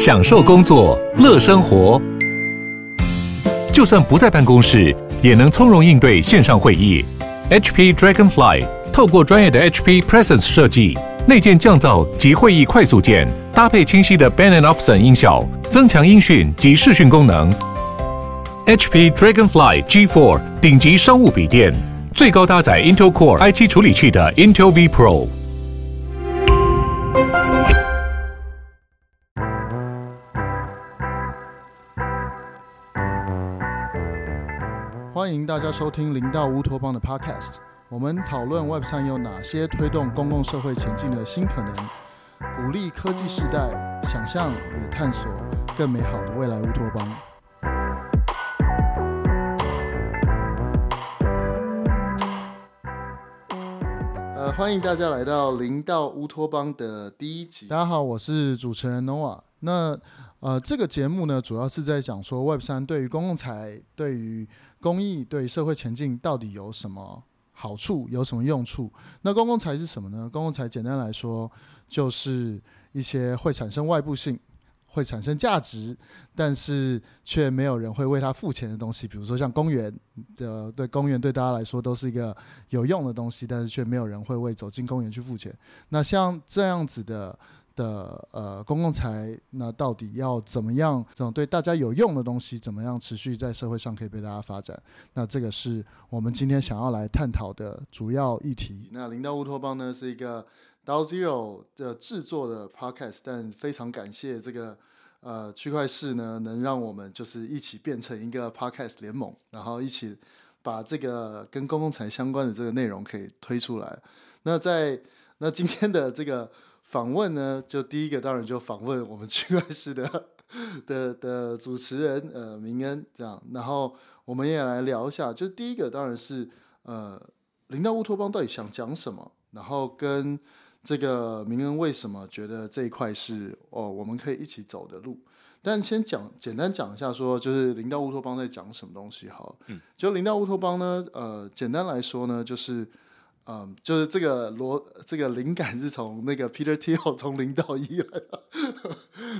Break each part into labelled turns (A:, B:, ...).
A: 享受工作，乐生活。就算不在办公室，也能从容应对线上会议。HP Dragonfly 透过专业的 HP Presence 设计，内建降噪及会议快速键，搭配清晰的 Bang & Olufsen 音效，增强音讯及视讯功能。HP Dragonfly G4 顶级商务笔电，最高搭载 Intel Core i7 处理器的 Intel V Pro。
B: 大家收听零到乌托邦的 Podcast。我们讨论 Web 三有哪些推动公共社会前进的新可能，鼓励科技时代想象也探索更美好的未来乌托邦。呃，欢迎大家来到零到乌托邦的第一集。大家好，我是主持人 noa。那呃，这个节目呢，主要是在讲说 Web 三对于公共财、对于公益、对社会前进到底有什么好处，有什么用处？那公共财是什么呢？公共财简单来说，就是一些会产生外部性、会产生价值，但是却没有人会为它付钱的东西。比如说像公园的，对公园对大家来说都是一个有用的东西，但是却没有人会为走进公园去付钱。那像这样子的。的呃，公共财那到底要怎么样？这种对大家有用的东西，怎么样持续在社会上可以被大家发展？那这个是我们今天想要来探讨的主要议题。那零到乌托邦呢，是一个 DAO Zero 的制作的 Podcast，但非常感谢这个呃区块势呢，能让我们就是一起变成一个 Podcast 联盟，然后一起把这个跟公共财相关的这个内容可以推出来。那在那今天的这个。访问呢，就第一个当然就访问我们区块市的的的主持人呃明恩这样，然后我们也来聊一下，就第一个当然是呃零到乌托邦到底想讲什么，然后跟这个明恩为什么觉得这一块是哦我们可以一起走的路，但先讲简单讲一下说就是零到乌托邦在讲什么东西好，嗯，就零到乌托邦呢呃简单来说呢就是。嗯，就是这个罗，这个灵感是从那个 Peter Thiel 从零到一来的。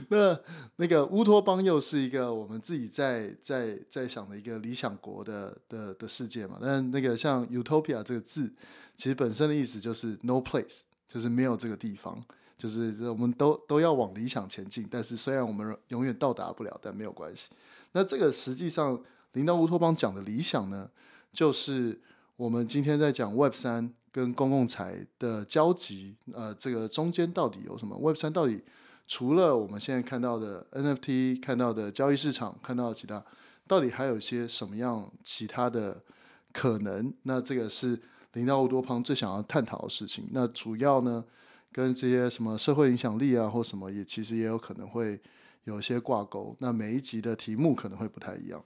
B: 那那个乌托邦又是一个我们自己在在在想的一个理想国的的的世界嘛。但那个像 Utopia 这个字，其实本身的意思就是 No place，就是没有这个地方，就是我们都都要往理想前进。但是虽然我们永远到达不了，但没有关系。那这个实际上零到乌托邦讲的理想呢，就是。我们今天在讲 Web 三跟公共财的交集，呃，这个中间到底有什么？Web 三到底除了我们现在看到的 NFT、看到的交易市场、看到的其他，到底还有一些什么样其他的可能？那这个是零到乌托邦最想要探讨的事情。那主要呢，跟这些什么社会影响力啊，或什么也其实也有可能会有一些挂钩。那每一集的题目可能会不太一样。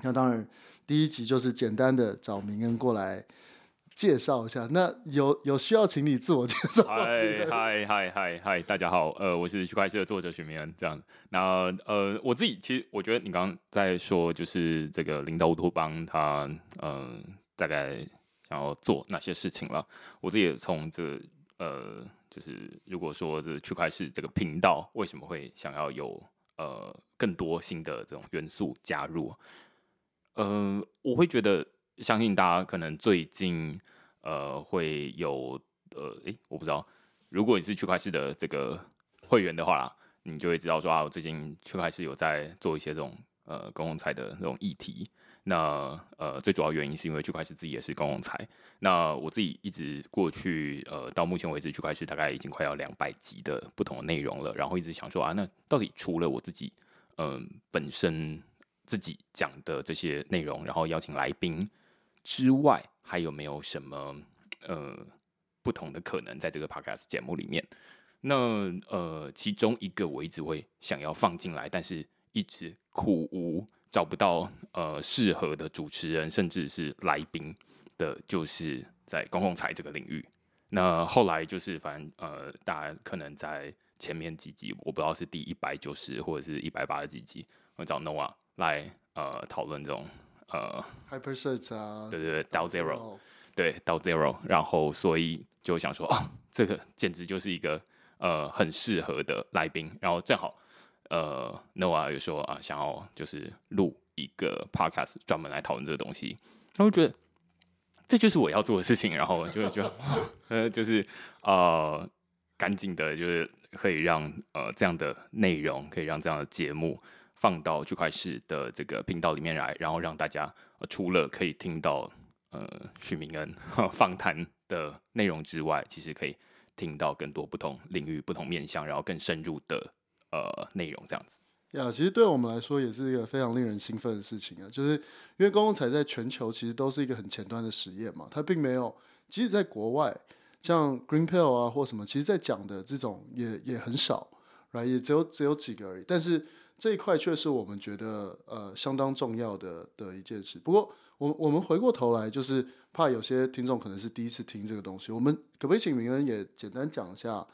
B: 那当然，第一集就是简单的找明恩过来介绍一下。那有有需要请你自我介绍？
C: 嗨嗨嗨嗨嗨，大家好，呃，我是区块势的作者许明恩。这样，那呃，我自己其实我觉得你刚刚在说，就是这个领导乌托邦，他嗯、呃，大概想要做哪些事情了？我自己也从这呃，就是如果说这区块势这个频道为什么会想要有呃更多新的这种元素加入？呃，我会觉得，相信大家可能最近呃会有呃，诶，我不知道，如果你是区块势的这个会员的话，你就会知道说啊，我最近区块势有在做一些这种呃公共财的那种议题。那呃，最主要原因是因为区块势自己也是公共财。那我自己一直过去呃到目前为止，区块势大概已经快要两百集的不同的内容了，然后一直想说啊，那到底除了我自己嗯、本身。自己讲的这些内容，然后邀请来宾之外，还有没有什么呃不同的可能在这个 podcast 节目里面？那呃，其中一个我一直会想要放进来，但是一直苦无找不到呃适合的主持人，甚至是来宾的，就是在公共财这个领域。那后来就是反正呃，大家可能在前面几集，我不知道是第一百九十或者是一百八十几集，我找 Noah。来呃讨论这种呃
B: Hypersearch 啊，
C: 对对对，DAO Zero，对 DAO Zero，然后所以就想说哦，这个简直就是一个呃很适合的来宾，然后正好呃 Noah 有说啊想要就是录一个 podcast 专门来讨论这个东西，然后觉得这就是我要做的事情，然后就就 呃就是呃赶紧的，就是可以让呃这样的内容可以让这样的节目放到区块势的这个频道里面来，然后让大家、除了可以听到呃许明恩 访谈的内容之外，其实可以听到更多不同领域、不同面向，然后更深入的呃内容，这样子。
B: 呀，其实对我们来说也是一个非常令人兴奋的事情啊，就是因为公共财在全球其实都是一个很前端的实验嘛，它并没有，即使在国外，像 Green Pill 啊或什么，其实在讲的这种也也很少来也只有只有几个而已。但是这一块却是我们觉得呃相当重要的的一件事。不过我我们回过头来就是。怕有些听众可能是第一次听这个东西，我们可不可以请明恩也简单讲一下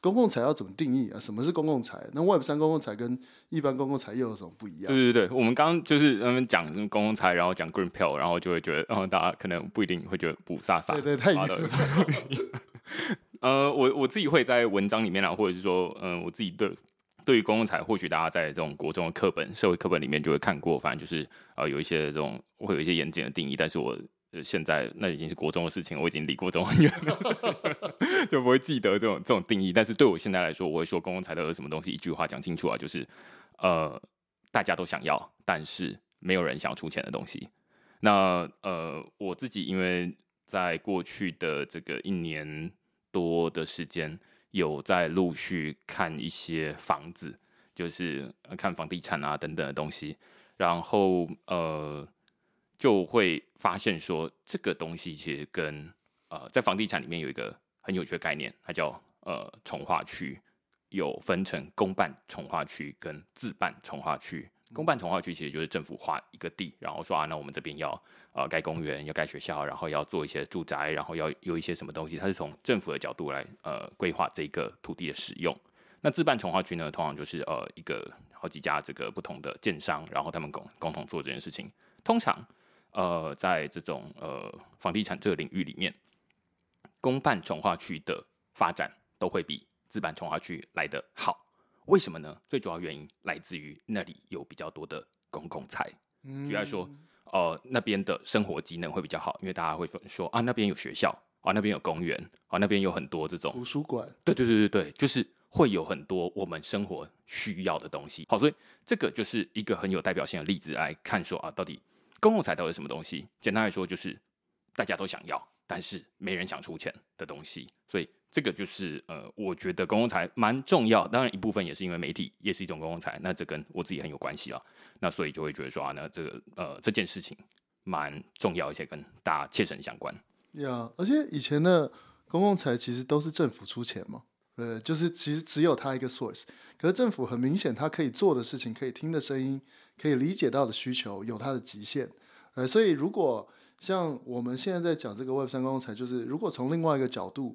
B: 公共财要怎么定义啊？什么是公共财？那 Web 三公共财跟一般公共财又有什么不一样？
C: 对对对，我们刚刚就是他们讲公共财，然后讲 Green Pill，然后就会觉得，然后大家可能不一定会觉得不飒飒。
B: 对对，太远
C: 了。呃，我我自己会在文章里面啊，或者是说，嗯、呃，我自己对对于公共财，或许大家在这种国中的课本、社会课本里面就会看过，反正就是呃有一些这种会有一些严谨的定义，但是我。现在那已经是国中的事情，我已经离国中很远了，就不会记得这种这种定义。但是对我现在来说，我会说公共财到底是什么东西，一句话讲清楚啊，就是呃，大家都想要，但是没有人想出钱的东西。那呃，我自己因为在过去的这个一年多的时间，有在陆续看一些房子，就是看房地产啊等等的东西，然后呃。就会发现说，这个东西其实跟呃，在房地产里面有一个很有趣的概念，它叫呃重化区，有分成公办重化区跟自办重化区。公办重化区其实就是政府划一个地，然后说啊，那我们这边要呃盖公园，要盖学校，然后要做一些住宅，然后要有一些什么东西，它是从政府的角度来呃规划这个土地的使用。那自办重化区呢，通常就是呃一个好几家这个不同的建商，然后他们共共同做这件事情，通常。呃，在这种呃房地产这个领域里面，公办重化区的发展都会比自办重化区来得好。为什么呢？最主要原因来自于那里有比较多的公共财。举例来说，呃，那边的生活机能会比较好，因为大家会说啊，那边有学校啊，那边有公园啊，那边有很多这种
B: 图书馆。
C: 对对对对对，就是会有很多我们生活需要的东西。好，所以这个就是一个很有代表性的例子来看说啊，到底。公共财到底是什么东西？简单来说，就是大家都想要，但是没人想出钱的东西。所以这个就是呃，我觉得公共财蛮重要。当然一部分也是因为媒体也是一种公共财，那这跟我自己很有关系啊。那所以就会觉得说啊，那这个呃这件事情蛮重要，而且跟大家切身相关。
B: 呀，而且以前的公共财其实都是政府出钱嘛，呃，就是其实只有他一个 source。可是政府很明显，他可以做的事情，可以听的声音。可以理解到的需求有它的极限，呃，所以如果像我们现在在讲这个 Web 三公共财，就是如果从另外一个角度，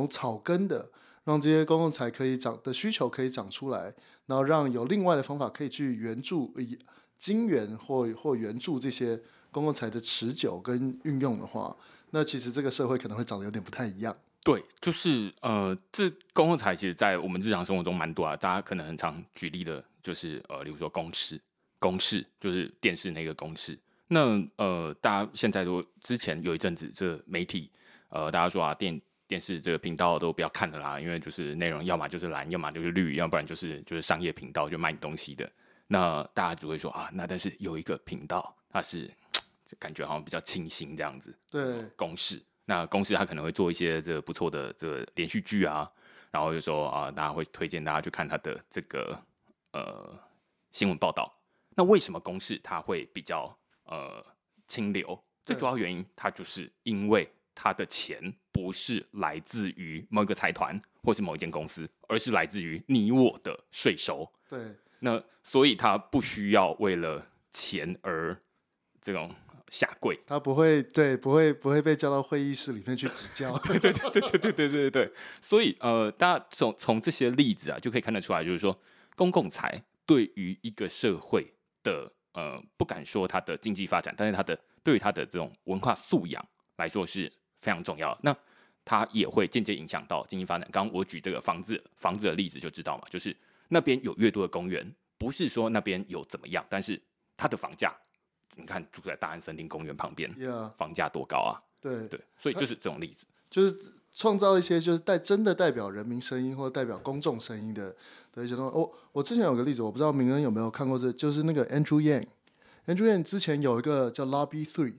B: 用草根的，让这些公共财可以长的需求可以长出来，然后让有另外的方法可以去援助、以金援或或援助这些公共财的持久跟运用的话，那其实这个社会可能会长得有点不太一样。
C: 对，就是呃，这公共财其实，在我们日常生活中蛮多啊，大家可能很常举例的，就是呃，例如说公视。公视就是电视那个公视，那呃，大家现在都之前有一阵子，这媒体呃，大家说啊，电电视这个频道都不要看了啦，因为就是内容要么就是蓝，要么就是绿，要不然就是就是商业频道就卖你东西的。那大家只会说啊，那但是有一个频道，它是感觉好像比较清新这样子。
B: 对，
C: 公式，那公式它可能会做一些这个不错的这个连续剧啊，然后就说啊，大家会推荐大家去看它的这个呃新闻报道。那为什么公式它会比较呃清流？最主要原因，它就是因为它的钱不是来自于某一个财团或是某一间公司，而是来自于你我的税收。
B: 对，
C: 那所以他不需要为了钱而这种下跪，
B: 他不会对，不会不会被叫到会议室里面去指教。
C: 对对对对对对对对对。所以呃，大家从从这些例子啊，就可以看得出来，就是说公共财对于一个社会。的呃，不敢说它的经济发展，但是它的对于它的这种文化素养来说是非常重要。那它也会间接影响到经济发展。刚刚我举这个房子房子的例子就知道嘛，就是那边有越多的公园，不是说那边有怎么样，但是它的房价，你看住在大安森林公园旁边
B: ，Yeah.
C: 房价多高啊？
B: 对
C: 对，所以就是这种例子，
B: 就是创造一些就是代真的代表人民声音或代表公众声音的的一些东西。哦，我之前有个例子，我不知道明恩有没有看过这，这就是那个 Andrew Yang，Andrew Yang 之前有一个叫 Lobby Three。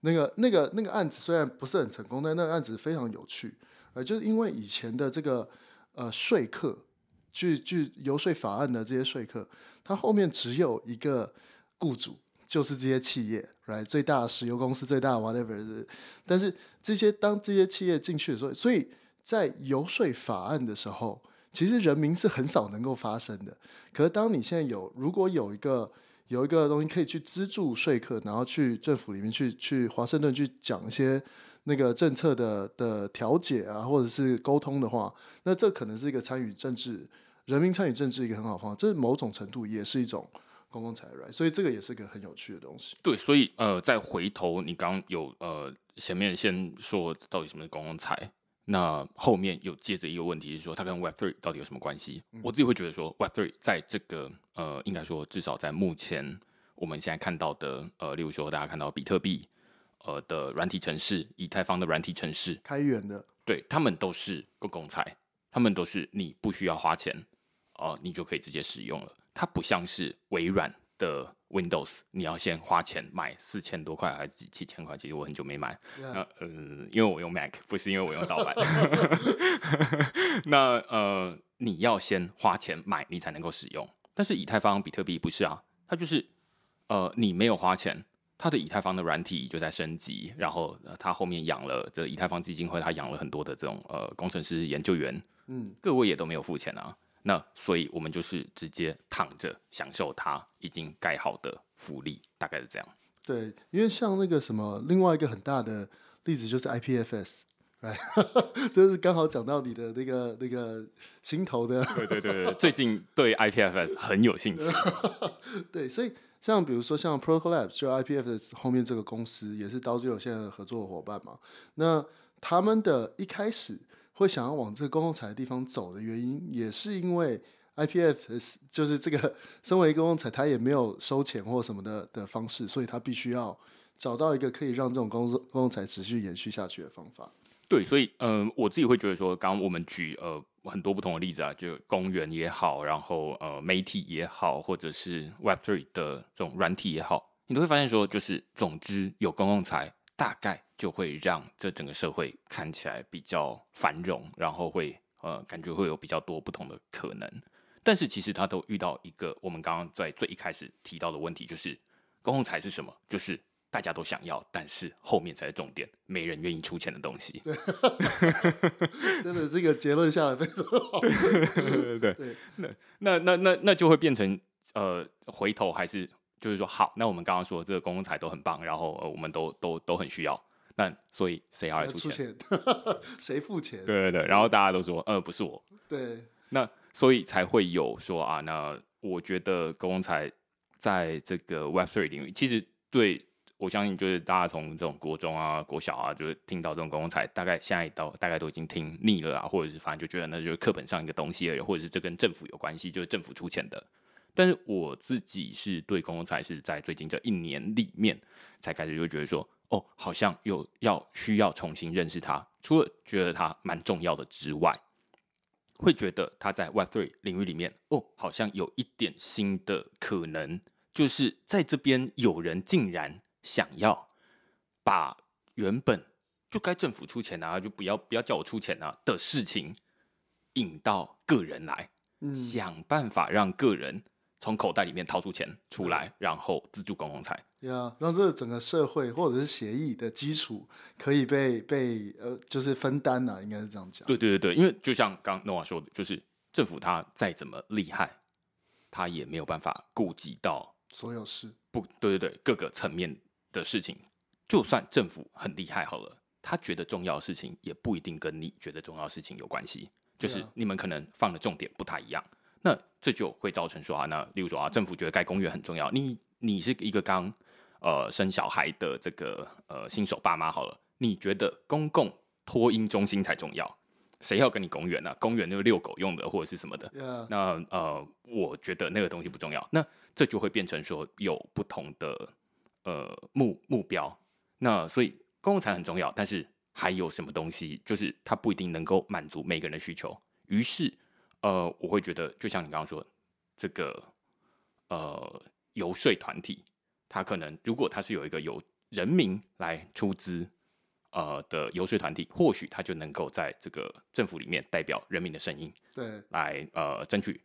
B: 那个、那个、那个案子虽然不是很成功，但那个案子非常有趣，呃，就是因为以前的这个呃说客，去去游说法案的这些说客，他后面只有一个雇主，就是这些企业，right？最大的石油公司，最大的 whatever，但是这些当这些企业进去的时候，所以在游说法案的时候，其实人民是很少能够发声的。可是当你现在有，如果有一个有一个东西可以去资助说客，然后去政府里面去去华盛顿去讲一些那个政策的的调解啊，或者是沟通的话，那这可能是一个参与政治、人民参与政治一个很好方法。这某种程度也是一种公共财所以这个也是个很有趣的东西。
C: 对，所以呃，再回头你刚有呃前面先说到底什么是公共财。那后面又接着一个问题是说，它跟 Web Three 到底有什么关系？嗯、我自己会觉得说，Web Three 在这个呃，应该说至少在目前我们现在看到的呃，例如说大家看到比特币呃的软体城市、以太坊的软体城市，
B: 开源的，
C: 对，他们都是公共财，他们都是你不需要花钱哦、呃，你就可以直接使用了。它不像是微软的。Windows，你要先花钱买四千多块还是几七千块？其实我很久没买。那呃，因为我用 Mac，不是因为我用盗版。那呃，你要先花钱买，你才能够使用。但是以太坊、比特币不是啊，它就是呃，你没有花钱，它的以太坊的软体就在升级，然后它后面养了这以太坊基金会，它养了很多的这种呃工程师、研究员。嗯，各位也都没有付钱啊。那所以，我们就是直接躺着享受它已经盖好的福利，大概是这样。
B: 对，因为像那个什么，另外一个很大的例子就是 IPFS，哎，就是刚好讲到你的那个那个心头的。
C: 对对对对，最近对 IPFS 很有兴趣。
B: 对，所以像比如说像 Protocol Labs，就 IPFS 后面这个公司也是刀之友现在的合作伙伴嘛。那他们的一开始。会想要往这个公共财的地方走的原因，也是因为 IPFS 就是这个身为公共财，它也没有收钱或什么的的方式，所以它必须要找到一个可以让这种公共公共财持续延续下去的方法。
C: 对，所以嗯、我自己会觉得说，刚刚我们举呃很多不同的例子啊，就公园也好，然后呃媒体也好，或者是 Web Three 的这种软体也好，你都会发现说，就是总之有公共财。大概就会让这整个社会看起来比较繁荣，然后会呃感觉会有比较多不同的可能。但是其实他都遇到一个我们刚刚在最一开始提到的问题，就是公共财是什么？就是大家都想要，但是后面才是重点，没人愿意出钱的东西。
B: 对 真的，这个结论下来非常好。
C: 对对对对，对那那那那那就会变成呃回头还是。就是说，好，那我们刚刚说这个公共财都很棒，然后呃，我们都都都很需要，那所以谁要来出钱？
B: 谁付钱？
C: 对对对，然后大家都说，呃，不是我。
B: 对，
C: 那所以才会有说啊，那我觉得公共财在这个 Web Three 领域，其实对我相信，就是大家从这种国中啊、国小啊，就是听到这种公共财，大概现在到大概都已经听腻了啊，或者是反正就觉得那就是课本上一个东西而已，或者是这跟政府有关系，就是政府出钱的。但是我自己是对公共财是在最近这一年里面才开始就觉得说，哦，好像有要需要重新认识他。除了觉得他蛮重要的之外，会觉得他在 Web3 领域里面，哦，好像有一点新的可能，就是在这边有人竟然想要把原本就该政府出钱啊，就不要不要叫我出钱啊的事情引到个人来，嗯，想办法让个人。从口袋里面掏出钱出来，然后资助公共财，
B: 对啊，让这个整个社会或者是协议的基础可以被被呃，就是分担呐、啊，应该是这样讲。
C: 对对对对，因为就像刚 Noah 说的，就是政府他再怎么厉害，他也没有办法顾及到
B: 所有事。
C: 不对对对，各个层面的事情，就算政府很厉害好了，他觉得重要的事情也不一定跟你觉得重要的事情有关系，就是你们可能放的重点不太一样。那这就会造成说啊，那例如说啊，政府觉得盖公园很重要，你你是一个刚呃生小孩的这个呃新手爸妈好了，你觉得公共托婴中心才重要。谁要跟你公园呢、啊？公园就是遛狗用的，或者是什么的。那呃，我觉得那个东西不重要。那这就会变成说有不同的呃目目标。那所以公共财很重要，但是还有什么东西，就是它不一定能够满足每个人的需求。于是呃，我会觉得，就像你刚刚说，这个呃游说团体，它可能如果它是有一个由人民来出资。呃的游说团体，或许他就能够在这个政府里面代表人民的声音，
B: 对，
C: 来呃争取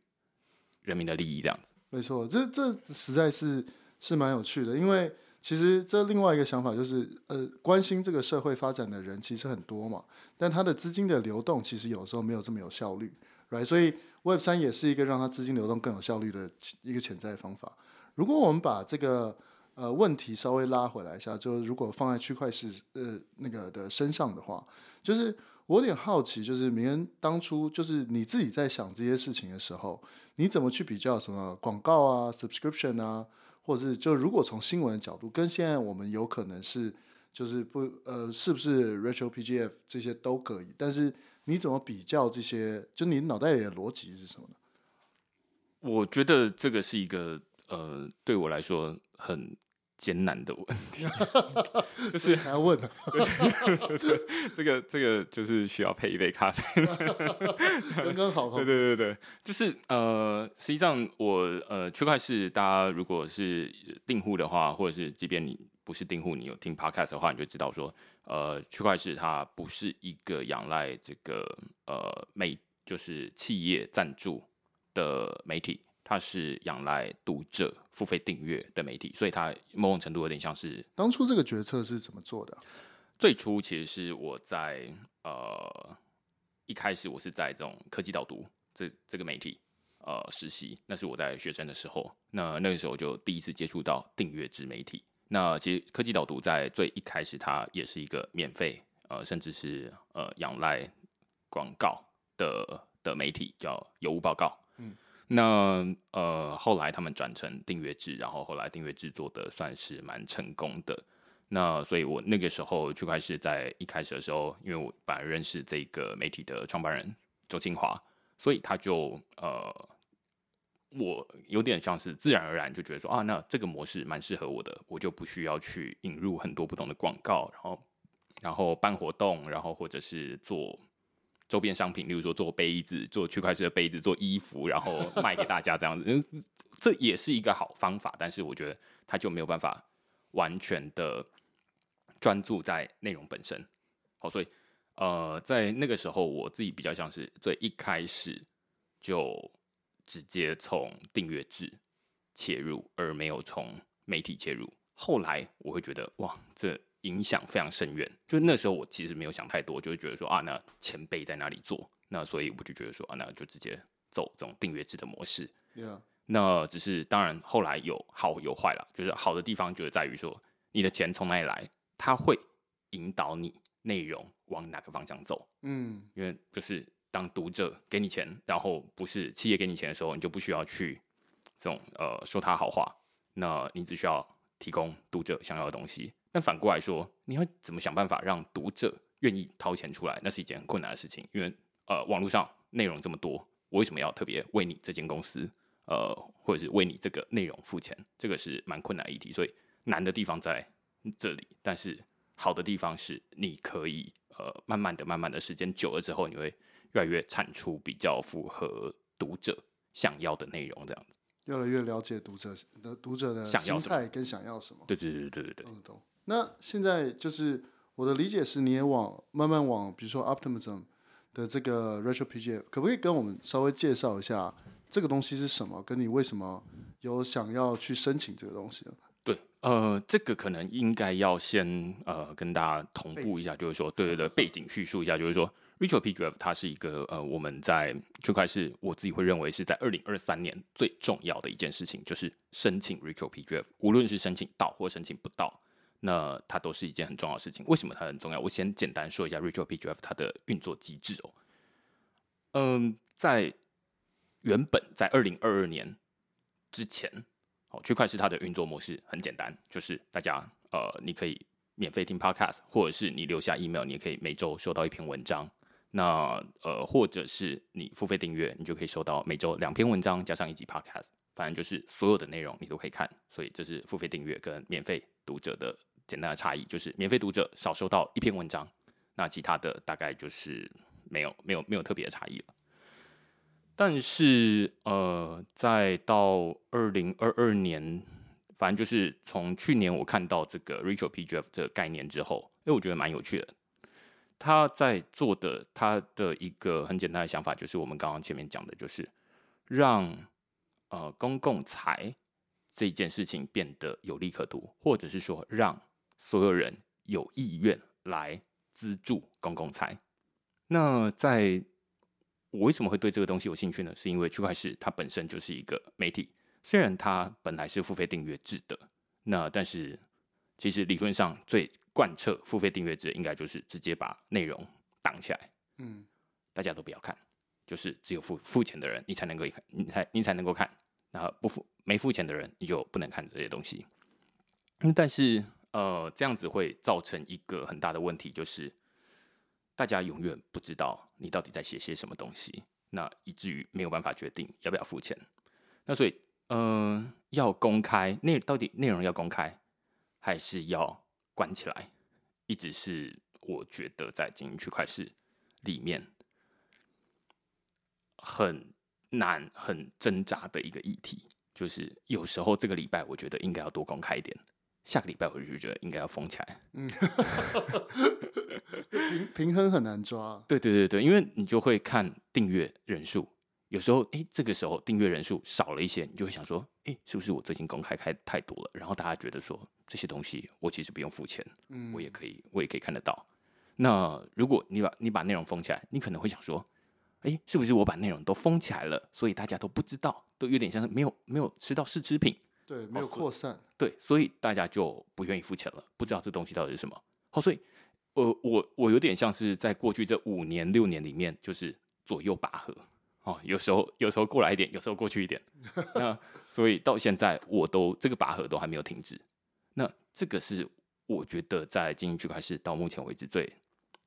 C: 人民的利益，这样子。
B: 没错，这这实在是是蛮有趣的，因为其实这另外一个想法就是，呃，关心这个社会发展的人其实很多嘛，但他的资金的流动其实有时候没有这么有效率，right？所以 Web 三也是一个让它资金流动更有效率的一个潜在方法。如果我们把这个呃，问题稍微拉回来一下，就如果放在区块市呃那个的身上的话，就是我有点好奇，就是明恩当初就是你自己在想这些事情的时候，你怎么去比较什么广告啊、subscription 啊，或者是就如果从新闻的角度，跟现在我们有可能是就是不呃是不是 retro PGF 这些都可以，但是你怎么比较这些？就你脑袋里的逻辑是什么呢？
C: 我觉得这个是一个呃对我来说很。艰难的问题，就是
B: 才问的。
C: 这个这个就是需要配一杯咖啡，
B: 刚刚好。
C: 对对对对，就是呃，实际上我呃，区块市大家如果是订户的话，或者是即便你不是订户，你有听 podcast 的话，你就知道说，呃，区块市它不是一个仰赖这个呃媒，就是企业赞助的媒体。它是仰赖读者付费订阅的媒体，所以它某种程度有点像是
B: 当初这个决策是怎么做的？
C: 最初其实是我在呃一开始我是在这种科技导读这这个媒体呃实习，那是我在学生的时候，那那个时候就第一次接触到订阅制媒体。那其实科技导读在最一开始它也是一个免费呃甚至是呃仰赖广告的的媒体，叫有物报告。嗯。那呃，后来他们转成订阅制，然后后来订阅制做的算是蛮成功的。那所以我那个时候就开始在一开始的时候，因为我本来认识这个媒体的创办人周清华，所以他就呃，我有点像是自然而然就觉得说啊，那这个模式蛮适合我的，我就不需要去引入很多不同的广告，然后然后办活动，然后或者是做。周边商品，例如说做杯子、做区块式的杯子、做衣服，然后 卖给大家这样子，这也是一个好方法。但是我觉得它就没有办法完全的专注在内容本身。好，所以呃，在那个时候，我自己比较像是最一开始就直接从订阅制切入，而没有从媒体切入。后来我会觉得，哇，这。影响非常深远，就那时候我其实没有想太多，就会觉得说啊，那前辈在哪里做，那所以我就觉得说啊，那就直接走这种订阅制的模式。
B: Yeah.
C: 那只是当然后来有好有坏了，就是好的地方就是在于说你的钱从哪里来，它会引导你内容往哪个方向走。
B: 嗯，
C: 因为就是当读者给你钱，然后不是企业给你钱的时候，你就不需要去这种呃说他好话，那你只需要提供读者想要的东西。但反过来说，你要怎么想办法让读者愿意掏钱出来？那是一件很困难的事情，因为呃，网络上内容这么多，我为什么要特别为你这间公司，呃，或者是为你这个内容付钱？这个是蛮困难议题，所以难的地方在这里。但是好的地方是，你可以呃，慢慢的、慢慢的时间久了之后，你会越来越产出比较符合读者想要的内容，这样子。
B: 越来越了解读者的读者的心态跟想要什么。
C: 对对对对对对。
B: 懂懂。那现在就是我的理解是，你也往慢慢往，比如说 Optimism 的这个 Retro PGF，可不可以跟我们稍微介绍一下这个东西是什么？跟你为什么有想要去申请这个东西呢？
C: 对，呃，这个可能应该要先呃跟大家同步一下，就是说，对对对，背景叙述一下，就是说，Retro PGF 它是一个呃我们在区块是我自己会认为是在二零二三年最重要的一件事情，就是申请 Retro PGF，无论是申请到或申请不到。那它都是一件很重要的事情。为什么它很重要？我先简单说一下 Retro PGF 它的运作机制哦。嗯，在原本在二零二二年之前，哦，区块是它的运作模式很简单，就是大家呃，你可以免费听 Podcast，或者是你留下 email，你也可以每周收到一篇文章。那呃，或者是你付费订阅，你就可以收到每周两篇文章加上一集 Podcast。反正就是所有的内容你都可以看，所以这是付费订阅跟免费读者的简单的差异，就是免费读者少收到一篇文章，那其他的大概就是没有没有没有特别的差异了。但是呃，再到二零二二年，反正就是从去年我看到这个 Retro PGF 这个概念之后，因为我觉得蛮有趣的。他在做的他的一个很简单的想法，就是我们刚刚前面讲的，就是让。呃，公共财这件事情变得有利可图，或者是说让所有人有意愿来资助公共财。那在我为什么会对这个东西有兴趣呢？是因为区块链它本身就是一个媒体，虽然它本来是付费订阅制的，那但是其实理论上最贯彻付费订阅制，应该就是直接把内容挡起来，嗯，大家都不要看，就是只有付付钱的人，你才能够看，你才你才能够看。然后不付没付钱的人，你就不能看这些东西。但是呃，这样子会造成一个很大的问题，就是大家永远不知道你到底在写些什么东西，那以至于没有办法决定要不要付钱。那所以，嗯、呃，要公开内到底内容要公开，还是要关起来，一直是我觉得在经营区块市里面很。难很挣扎的一个议题，就是有时候这个礼拜我觉得应该要多公开一点，下个礼拜我就觉得应该要封起来。嗯，
B: 平平衡很难抓。
C: 对对对对，因为你就会看订阅人数，有时候哎，这个时候订阅人数少了一些，你就会想说，哎，是不是我最近公开开太多了？然后大家觉得说这些东西我其实不用付钱，嗯，我也可以，我也可以看得到。那如果你把你把内容封起来，你可能会想说。哎，是不是我把内容都封起来了，所以大家都不知道，都有点像是没有没有吃到试吃品，
B: 对，没有扩散，
C: 对，所以大家就不愿意付钱了，不知道这东西到底是什么。好，所以，呃，我我有点像是在过去这五年六年里面，就是左右拔河，哦，有时候有时候过来一点，有时候过去一点，那所以到现在我都这个拔河都还没有停止。那这个是我觉得在经营区块是到目前为止最。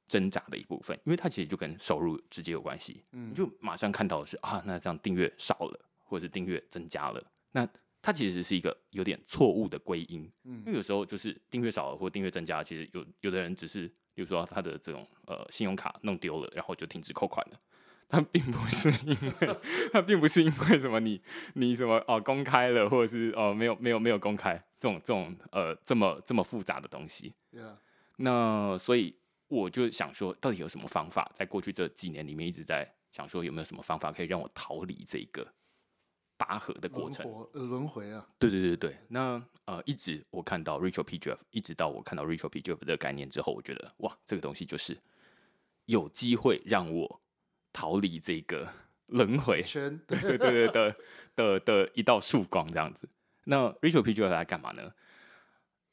C: 挣扎的一部分，因为它其实就跟收入直接有关系。嗯，你就马上看到的是啊，那这样订阅少了，或者是订阅增加了，那它其实是一个有点错误的归因。嗯，因为有时候就是订阅少了或订阅增加，其实有有的人只是，比如说他的这种呃信用卡弄丢了，然后就停止扣款了。他并不是因为，他并不是因为什么你你什么哦、呃、公开了，或者是哦、呃、没有没有没有公开这种这种呃这么这么复杂的东西。Yeah. 那所以。我就想说，到底有什么方法？在过去这几年里面，一直在想说，有没有什么方法可以让我逃离这个拔河的过程？
B: 轮回啊！
C: 对对对对。那呃，一直我看到 rachel pgf 一直到我看到 Retro PGF 的概念之后，我觉得哇，这个东西就是有机会让我逃离这个轮回圈，对对对对的的的一道曙光这样子。那 Retro PGF 来干嘛呢？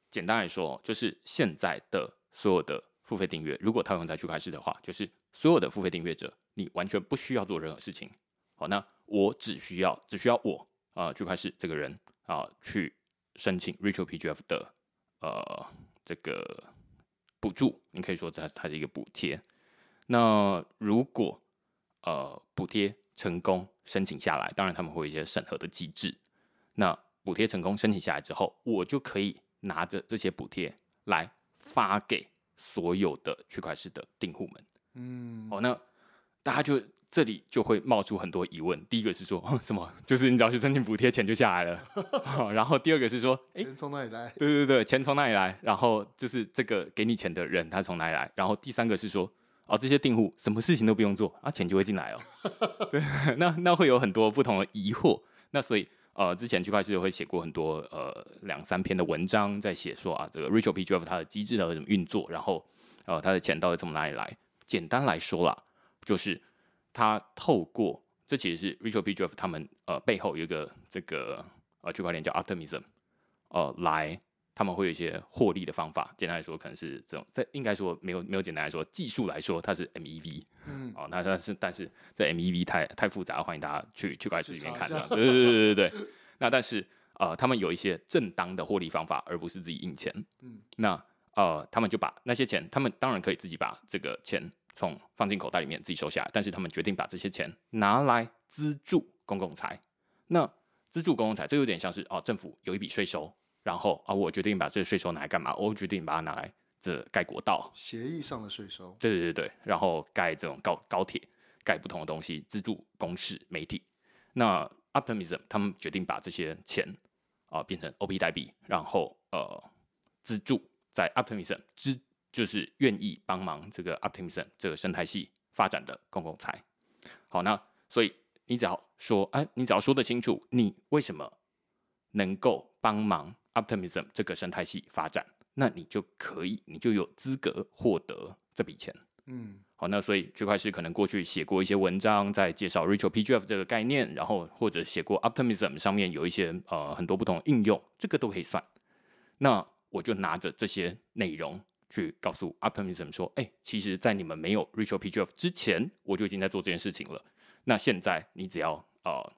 C: 简单来说，就是现在的所有的。付费订阅，如果套用在区块势的话，就是所有的付费订阅者，你完全不需要做任何事情。好，那我只需要只需要我啊，区块势这个人啊，去申请 Retro PGF 的呃这个补助，你可以说这是它的一个补贴。那如果呃补贴成功申请下来，当然他们会有一些审核的机制。那补贴成功申请下来之后，我就可以拿着这些补贴来发给。所有的区块链的订户们，嗯，哦，那大家就这里就会冒出很多疑问。第一个是说，什么？就是你只要去申请补贴，钱就下来了。然后第二个是说，
B: 钱从哪里来？
C: 对对对，钱从哪里来？然后就是这个给你钱的人，他从哪里来？然后第三个是说，哦，这些订户什么事情都不用做，啊，钱就会进来哦。对，那那会有很多不同的疑惑。那所以。呃，之前区块势会写过很多呃两三篇的文章，在写说啊，这个 Retro PGF 它的机制到底怎么运作，然后呃它的钱到底从哪里来？简单来说啦，就是它透过这其实是 Retro PGF 他们呃背后有一个这个呃区块链叫 Optimism，呃来。他们会有一些获利的方法，简单来说，可能是这种，在应该说没有没有简单来说，技术来说它是 MEV，嗯，哦，那但是但是这 MEV 太太复杂，欢迎大家去区块势里面看的，对对对对对。那但是呃，他们有一些正当的获利方法，而不是自己印钱，嗯，那呃，他们就把那些钱，他们当然可以自己把这个钱从放进口袋里面自己收下来，但是他们决定把这些钱拿来资助公共财。那资助公共财，这有点像是哦，政府有一笔税收，然后啊，我决定把这个税收拿来干嘛？我决定把它拿来这盖国道，
B: 协议上的税收。
C: 对对对对，然后盖这种高高铁，盖不同的东西，资助公事媒体。那 Optimism 他们决定把这些钱啊、呃、变成 OP 代币，然后呃资助在 Optimism 之就是愿意帮忙这个 Optimism 这个生态系发展的公共财。好，那所以。你只要说，哎，你只要说得清楚，你为什么能够帮忙 Optimism 这个生态系发展，那你就可以，你就有资格获得这笔钱。嗯，好，那所以区块是可能过去写过一些文章，在介绍 Ritual PGF 这个概念，然后或者写过 Optimism 上面有一些呃很多不同的应用，这个都可以算。那我就拿着这些内容去告诉 Optimism 说，哎，其实，在你们没有 Ritual PGF 之前，我就已经在做这件事情了。那现在你只要呃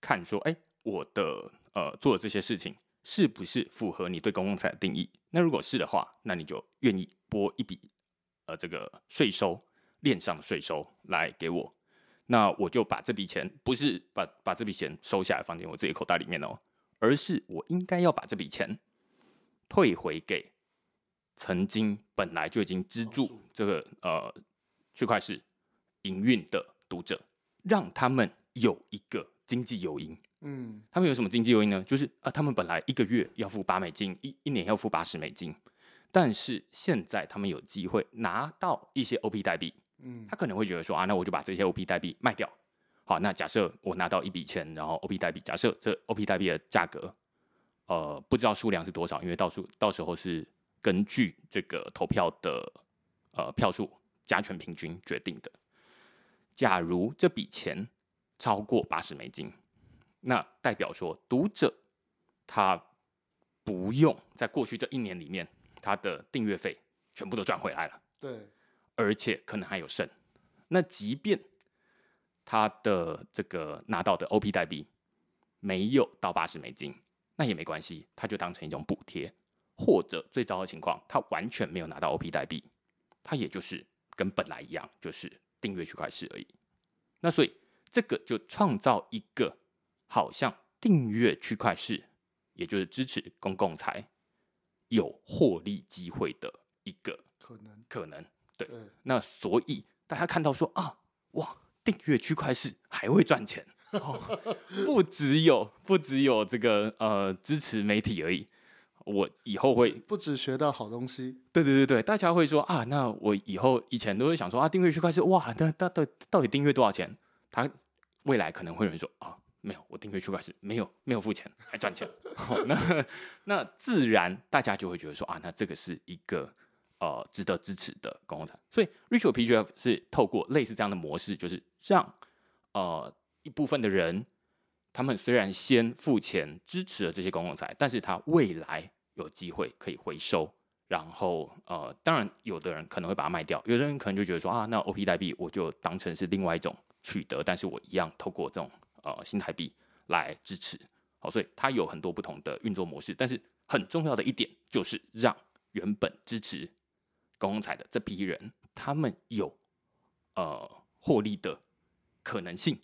C: 看说，哎、欸，我的呃做的这些事情是不是符合你对公共财的定义？那如果是的话，那你就愿意拨一笔呃这个税收链上的税收来给我，那我就把这笔钱不是把把这笔钱收下来放进我自己口袋里面哦，而是我应该要把这笔钱退回给曾经本来就已经资助这个呃区块市营运的。读者，让他们有一个经济诱因。嗯，他们有什么经济诱因呢？就是啊，他们本来一个月要付八美金，一一年要付八十美金，但是现在他们有机会拿到一些 OP 代币。嗯，他可能会觉得说啊，那我就把这些 OP 代币卖掉。好，那假设我拿到一笔钱，然后 OP 代币，假设这 OP 代币的价格，呃，不知道数量是多少，因为到时到时候是根据这个投票的呃票数加权平均决定的。假如这笔钱超过八十美金，那代表说读者他不用在过去这一年里面，他的订阅费全部都赚回来了。
B: 对，
C: 而且可能还有剩。那即便他的这个拿到的 OP 代币没有到八十美金，那也没关系，他就当成一种补贴。或者最糟的情况，他完全没有拿到 OP 代币，他也就是跟本来一样，就是。订阅区块势而已，那所以这个就创造一个好像订阅区块势，也就是支持公共财有获利机会的一个可能，可能对。对，那所以大家看到说啊，哇，订阅区块势还会赚钱，哦，不只有不只有这个呃支持媒体而已。我以后会
B: 不只学到好东西，
C: 对对对对，大家会说啊，那我以后以前都会想说啊，订阅区块是哇，那到到到底订阅多少钱？他未来可能会有人说啊，没有，我订阅区块是没有没有付钱还赚钱，那那自然大家就会觉得说啊，那这个是一个呃值得支持的公共财，所以 Ritual PGF 是透过类似这样的模式，就是让呃一部分的人。他们虽然先付钱支持了这些公共财，但是他未来有机会可以回收。然后，呃，当然，有的人可能会把它卖掉，有的人可能就觉得说啊，那 OP 代币我就当成是另外一种取得，但是我一样透过这种呃新台币来支持。好，所以它有很多不同的运作模式。但是很重要的一点就是让原本支持公共财的这批人，他们有呃获利的可能性，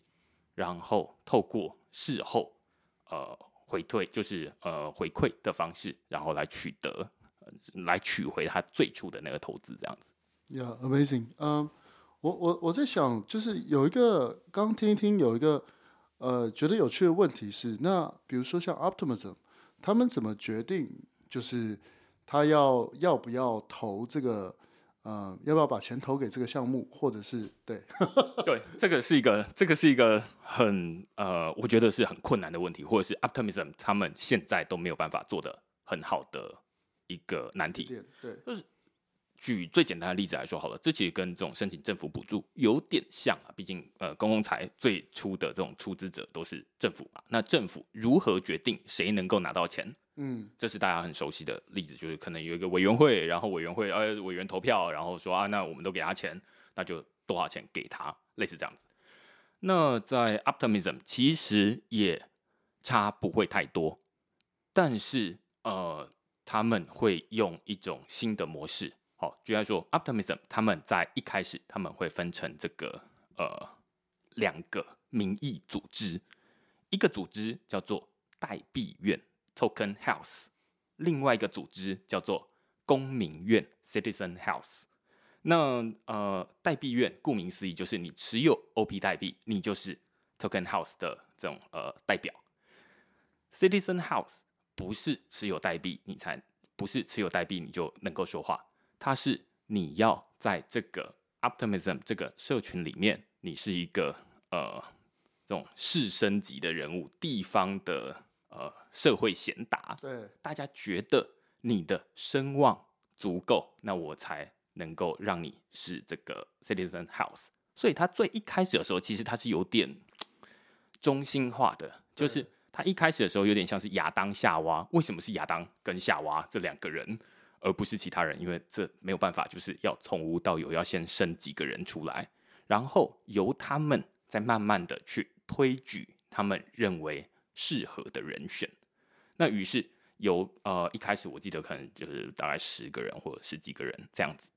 C: 然后透过。事后，呃，回退就是呃回馈的方式，然后来取得，呃、来取回他最初的那个投资，这样子。
B: Yeah, amazing. 嗯、我我我在想，就是有一个刚听一听，有一个呃觉得有趣的问题是，那比如说像 Optimism，他们怎么决定，就是他要要不要投这个？嗯，要不要把钱投给这个项目，或者是对？
C: 对，这个是一个，这个是一个很呃，我觉得是很困难的问题，或者是 Optimism 他们现在都没有办法做的很好的一个难题。
B: 对，
C: 就是举最简单的例子来说好了，这其实跟这种申请政府补助有点像啊，毕竟呃，公共财最初的这种出资者都是政府嘛，那政府如何决定谁能够拿到钱？嗯，这是大家很熟悉的例子，就是可能有一个委员会，然后委员会呃委员投票，然后说啊，那我们都给他钱，那就多少钱给他，类似这样子。那在 Optimism 其实也差不会太多，但是呃，他们会用一种新的模式。好，举例来说，Optimism 他们在一开始他们会分成这个呃两个民意组织，一个组织叫做代币院 （Token House），另外一个组织叫做公民院 （Citizen House）。那呃，代币院顾名思义就是你持有 OP 代币，你就是 Token House 的这种呃代表。Citizen House 不是持有代币你才不是持有代币你就能够说话，它是你要在这个 Optimism 这个社群里面，你是一个呃这种士绅级的人物，地方的呃社会贤达，
B: 对，
C: 大家觉得你的声望足够，那我才。能够让你是这个 Citizen House，所以他最一开始的时候，其实他是有点 中心化的，就是他一开始的时候有点像是亚当夏娃。为什么是亚当跟夏娃这两个人，而不是其他人？因为这没有办法，就是要从无到有，要先生几个人出来，然后由他们再慢慢的去推举他们认为适合的人选。那于是由呃一开始我记得可能就是大概十个人或者十几个人这样子。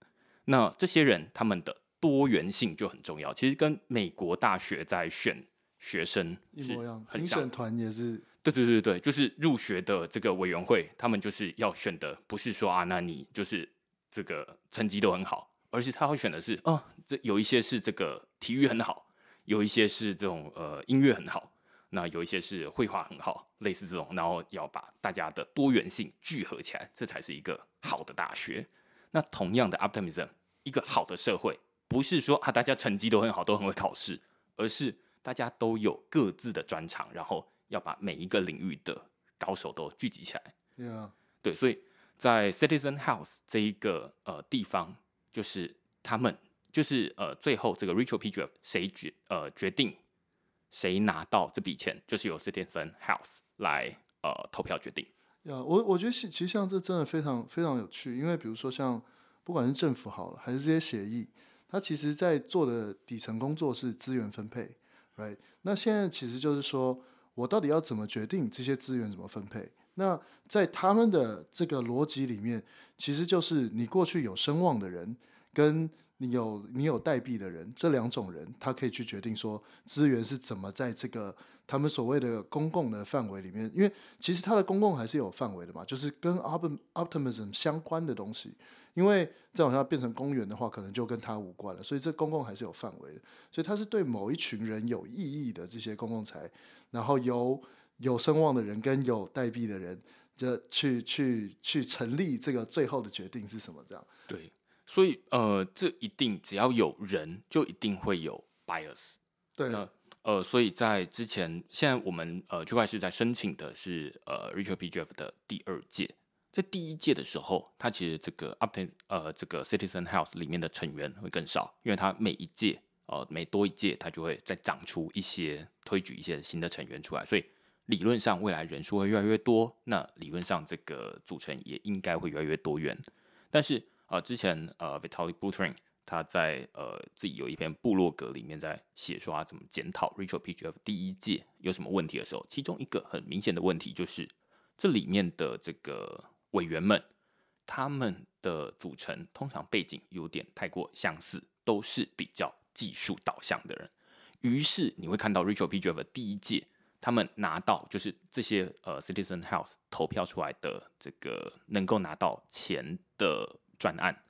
C: 那这些人他们的多元性就很重要，其实跟美国大学在选学生
B: 一模一样，评审团也是。
C: 对对对对，就是入学的这个委员会，他们就是要选的，不是说啊，那你就是这个成绩都很好，而是他会选的是，哦，这有一些是这个体育很好，有一些是这种呃音乐很好，那有一些是绘画很好，类似这种，然后要把大家的多元性聚合起来，这才是一个好的大学。那同样的，optimism，一个好的社会，不是说啊大家成绩都很好，都很会考试，而是大家都有各自的专长，然后要把每一个领域的高手都聚集起来。
B: Yeah.
C: 对，所以在 Citizen House 这一个呃地方，就是他们就是呃最后这个 Rachel P. Jeff 谁决呃决定谁拿到这笔钱，就是由 Citizen House 来呃投票决定。
B: 呀，我我觉得其实像这真的非常非常有趣，因为比如说像不管是政府好了，还是这些协议，它其实在做的底层工作是资源分配，right？那现在其实就是说我到底要怎么决定这些资源怎么分配？那在他们的这个逻辑里面，其实就是你过去有声望的人，跟你有你有代币的人，这两种人，他可以去决定说资源是怎么在这个。他们所谓的公共的范围里面，因为其实它的公共还是有范围的嘛，就是跟 optimism 相关的东西。因为再往下变成公园的话，可能就跟他无关了。所以这公共还是有范围的。所以它是对某一群人有意义的这些公共财，然后由有声望的人跟有代币的人，就去去去成立这个最后的决定是什么？这样。
C: 对，所以呃，这一定只要有人，就一定会有 bias。
B: 对。
C: 呃，所以在之前，现在我们呃区块是在申请的是呃 Richard P. Jeff 的第二届，在第一届的时候，它其实这个 Upton 呃这个 Citizen House 里面的成员会更少，因为它每一届呃每多一届，它就会再长出一些推举一些新的成员出来，所以理论上未来人数会越来越多，那理论上这个组成也应该会越来越多元。但是呃之前呃 Vitalik Buterin 他在呃自己有一篇部落格里面在写说啊怎么检讨 Rachel P G F 第一届有什么问题的时候，其中一个很明显的问题就是这里面的这个委员们，他们的组成通常背景有点太过相似，都是比较技术导向的人。于是你会看到 Rachel P. Jeff 第一届，他们拿到就是这些呃 Citizen House 投票出来的这个能够拿到钱的专案。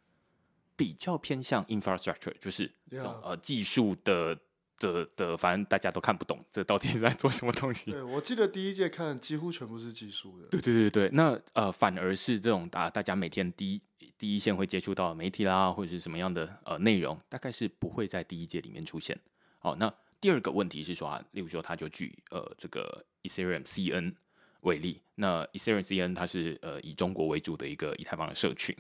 C: 比较偏向 infrastructure，就是这种
B: Yeah.
C: 呃技术的的的，反正大家都看不懂这到底是在做什么东西。
B: 对，我记得第一届看几乎全部是技术的。
C: 对对对对，那呃反而是这种大大家每天第一第一线会接触到媒体啦，或者是什么样的呃内容，大概是不会在第一届里面出现。好，那第二个问题是说啊，例如说他就举呃这个 Ethereum CN 为例，那 Ethereum CN 它是呃以中国为主的一个以太坊的社群。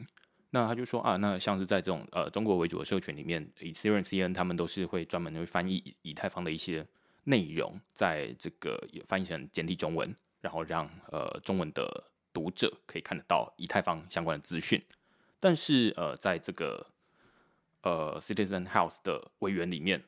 C: 那他就说啊，那像是在这种呃中国为主的社群里面，Ethereum CN 他们都是会专门会翻译以太坊的一些内容，在这个也翻译成简体中文，然后让呃中文的读者可以看得到以太坊相关的资讯。但是呃，在这个呃 Citizen House 的委员里面，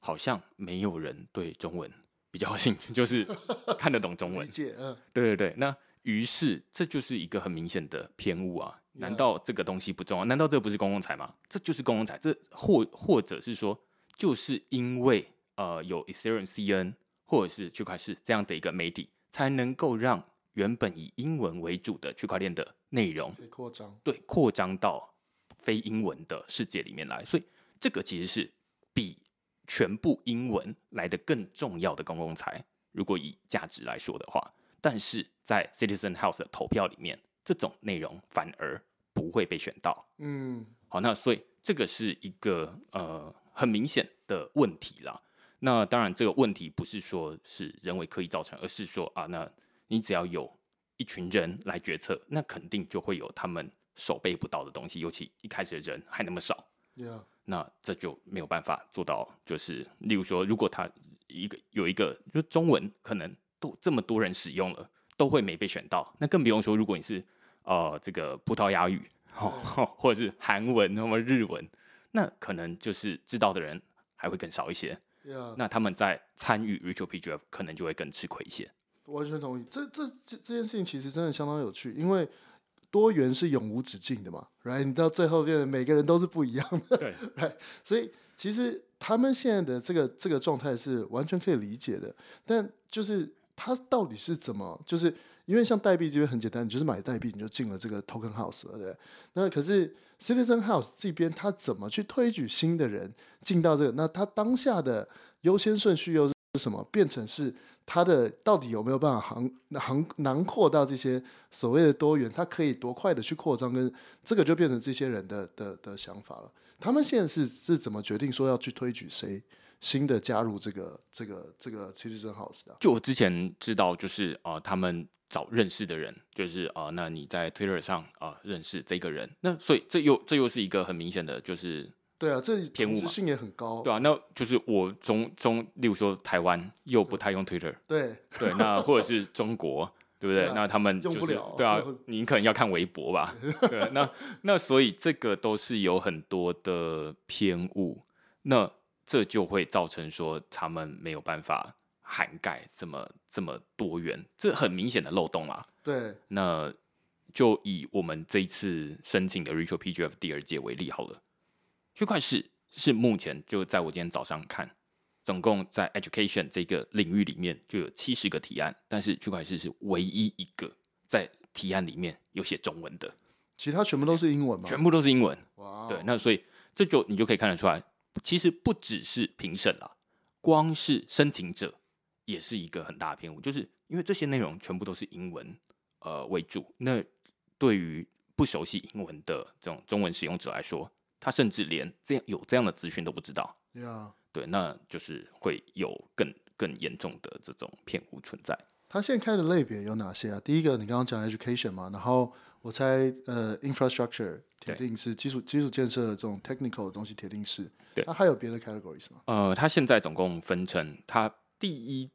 C: 好像没有人对中文比较有兴趣，就是 看得懂中文。
B: 理解，嗯，
C: 对对对，那。于是这就是一个很明显的偏误啊！难道这个东西不重要？难道这不是公共财吗？这就是公共财。这或或者是说，就是因为呃有 Ethereum CN 或者是区块势这样的一个媒体，才能够让原本以英文为主的区块链的内容
B: 扩张，
C: 对，扩张到非英文的世界里面来。所以这个其实是比全部英文来的更重要的公共财。如果以价值来说的话，但是在 Citizen House 的投票里面，这种内容反而不会被选到。嗯，好，那所以这个是一个呃很明显的问题啦。那当然，这个问题不是说是人为刻意造成，而是说啊，那你只要有一群人来决策，那肯定就会有他们守备不到的东西，尤其一开始的人还那么少。
B: Yeah.
C: 那这就没有办法做到，就是例如说，如果他一个有一个，就中文可能都这么多人使用了，都会没被选到，那更不用说，如果你是呃这个葡萄牙语，哦，或者是韩文，那么日文，那可能就是知道的人还会更少一些。
B: Yeah.
C: 那他们在参与 Ritual PGF 可能就会更吃亏一些。
B: 完全同意，这这这这件事情其实真的相当有趣，因为。多元是永无止境的嘛，right？你到最后变得每个人都是不一样的，
C: 对
B: ，right？所以其实他们现在的这个这个状态是完全可以理解的。但就是他到底是怎么？就是因为像代币这边很简单，你就是买代币你就进了这个 Token House 了，对。那可是 Citizen House 这边他怎么去推举新的人进到这个？那他当下的优先顺序又是什么？变成是？它的到底有没有办法行行囊括到这些所谓的多元？它可以多快的去扩张？跟这个就变成这些人的的的想法了。他们现在是是怎么决定说要去推举谁新的加入这个这个这个 Citizen House 的？
C: 就我之前知道，就是啊、呃，他们找认识的人，就是啊、呃，那你在 Twitter 上啊、呃、认识这个人，那所以这又这又是一个很明显的，就是。
B: 对啊，这偏误性也很高。
C: 对啊，那就是我中中，例如说台湾又不太用 Twitter，
B: 对
C: 对，那或者是中国，对不对？那他们就是用不了对啊，你可能要看微博吧。对，那那所以这个都是有很多的偏误，那这就会造成说他们没有办法涵盖这么这么多元，这很明显的漏洞啦。
B: 对，
C: 那就以我们这一次申请的 Ritual PGF 第二届为例好了。区块市是目前就在我今天早上看，总共在 education 这个领域里面就有七十个提案，但是区块势是唯一一个在提案里面有写中文的，
B: 其他全部都是英文吗？
C: 全部都是英文。
B: 哇，
C: 对，那所以这就你就可以看得出来，其实不只是评审啦，光是申请者也是一个很大的偏误，就是因为这些内容全部都是英文呃为主，那对于不熟悉英文的这种中文使用者来说。他甚至连这样有这样的资讯都不知道
B: ，Yeah.
C: 对，那就是会有更更严重的这种骗误存在。
B: 他现在开的类别有哪些啊？第一个你刚刚讲 education 嘛，然后我猜呃 infrastructure 铁定是基础基础建设的这种 technical 的东西铁定是。
C: 对，
B: 那还有别的 categories 吗？
C: 呃，它现在总共分成，它第一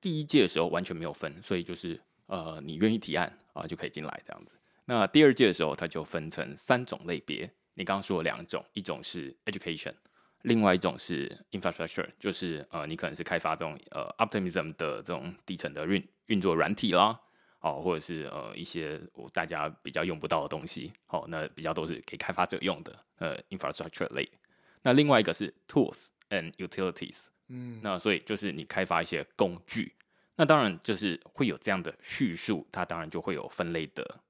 C: 第一届的时候完全没有分，所以就是呃你愿意提案啊、呃、就可以进来这样子。那第二届的时候它就分成三种类别。你刚刚说了两种，一种是 education，另外一种是 infrastructure，就是呃，你可能是开发这种呃 optimism 的这种底层的运运作软体啦，哦，或者是呃一些大家比较用不到的东西，哦，那比较都是给开发者用的呃 infrastructure 类。那另外一个是 tools and utilities，嗯，那所以就是你开发一些工具，那当然就是会有这样的叙述，它当然就会有分类的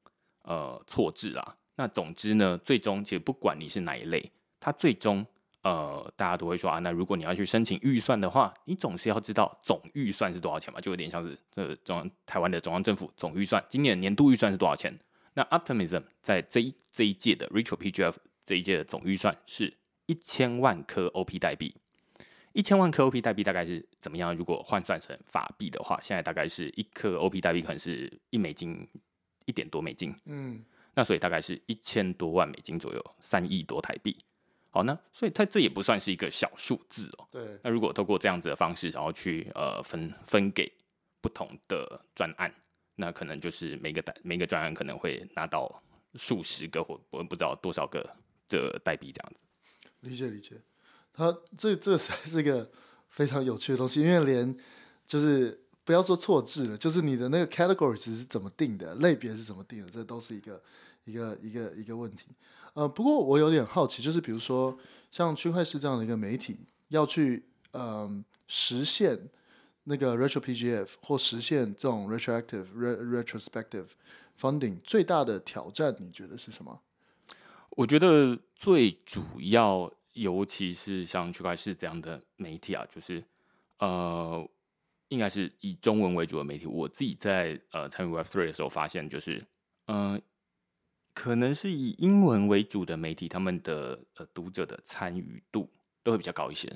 C: 呃错置啦。那总之呢，最终其实不管你是哪一类，它最终呃，大家都会说啊，那如果你要去申请预算的话，你总是要知道总预算是多少钱嘛，就有点像是这中央台湾的中央政府总预算，今年年度预算是多少钱？那 Optimism 在这一这一届的 Ritual PGF 这一届的总预算是一千万颗 OP 代币，一千万颗 OP 代币大概是怎么样？如果换算成法币的话，现在大概是一颗 OP 代币可能是一美金，一点多美金，嗯。那所以大概是一千多万美金左右，三亿多台币。好，那所以它这也不算是一个小数字哦。
B: 对。
C: 那如果透过这样子的方式，然后去呃分分给不同的专案，那可能就是每个代每个专案可能会拿到数十个或我不知道多少个这代币这样子。
B: 理解理解，它这这才是一个非常有趣的东西，因为连就是不要说错字了，就是你的那个 category 是怎么定的，类别是怎么定的，这都是一个一个一个一个问题。呃，不过我有点好奇，就是比如说像区块势这样的一个媒体，要去嗯、呃、实现那个 retro PGF 或实现这种 retroactive re retrospective funding，最大的挑战你觉得是什么？
C: 我觉得最主要，尤其是像区块势这样的媒体啊，就是呃。应该是以中文为主的媒体。我自己在呃参与 Web Three 的时候发现，就是嗯、可能是以英文为主的媒体，他们的呃读者的参与度都会比较高一些。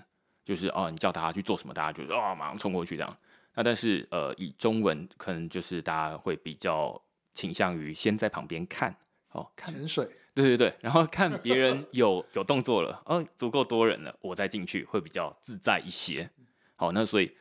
C: 就是哦，你叫大家去做什么，大家就啊、哦、马上冲过去这样。那但是呃，以中文可能就是大家会比较倾向于先在旁边看哦，看
B: 潜水，
C: 对对对，然后看别人 有有动作了，哦，足够多人了，我再进去会比较自在一些。好，那所以。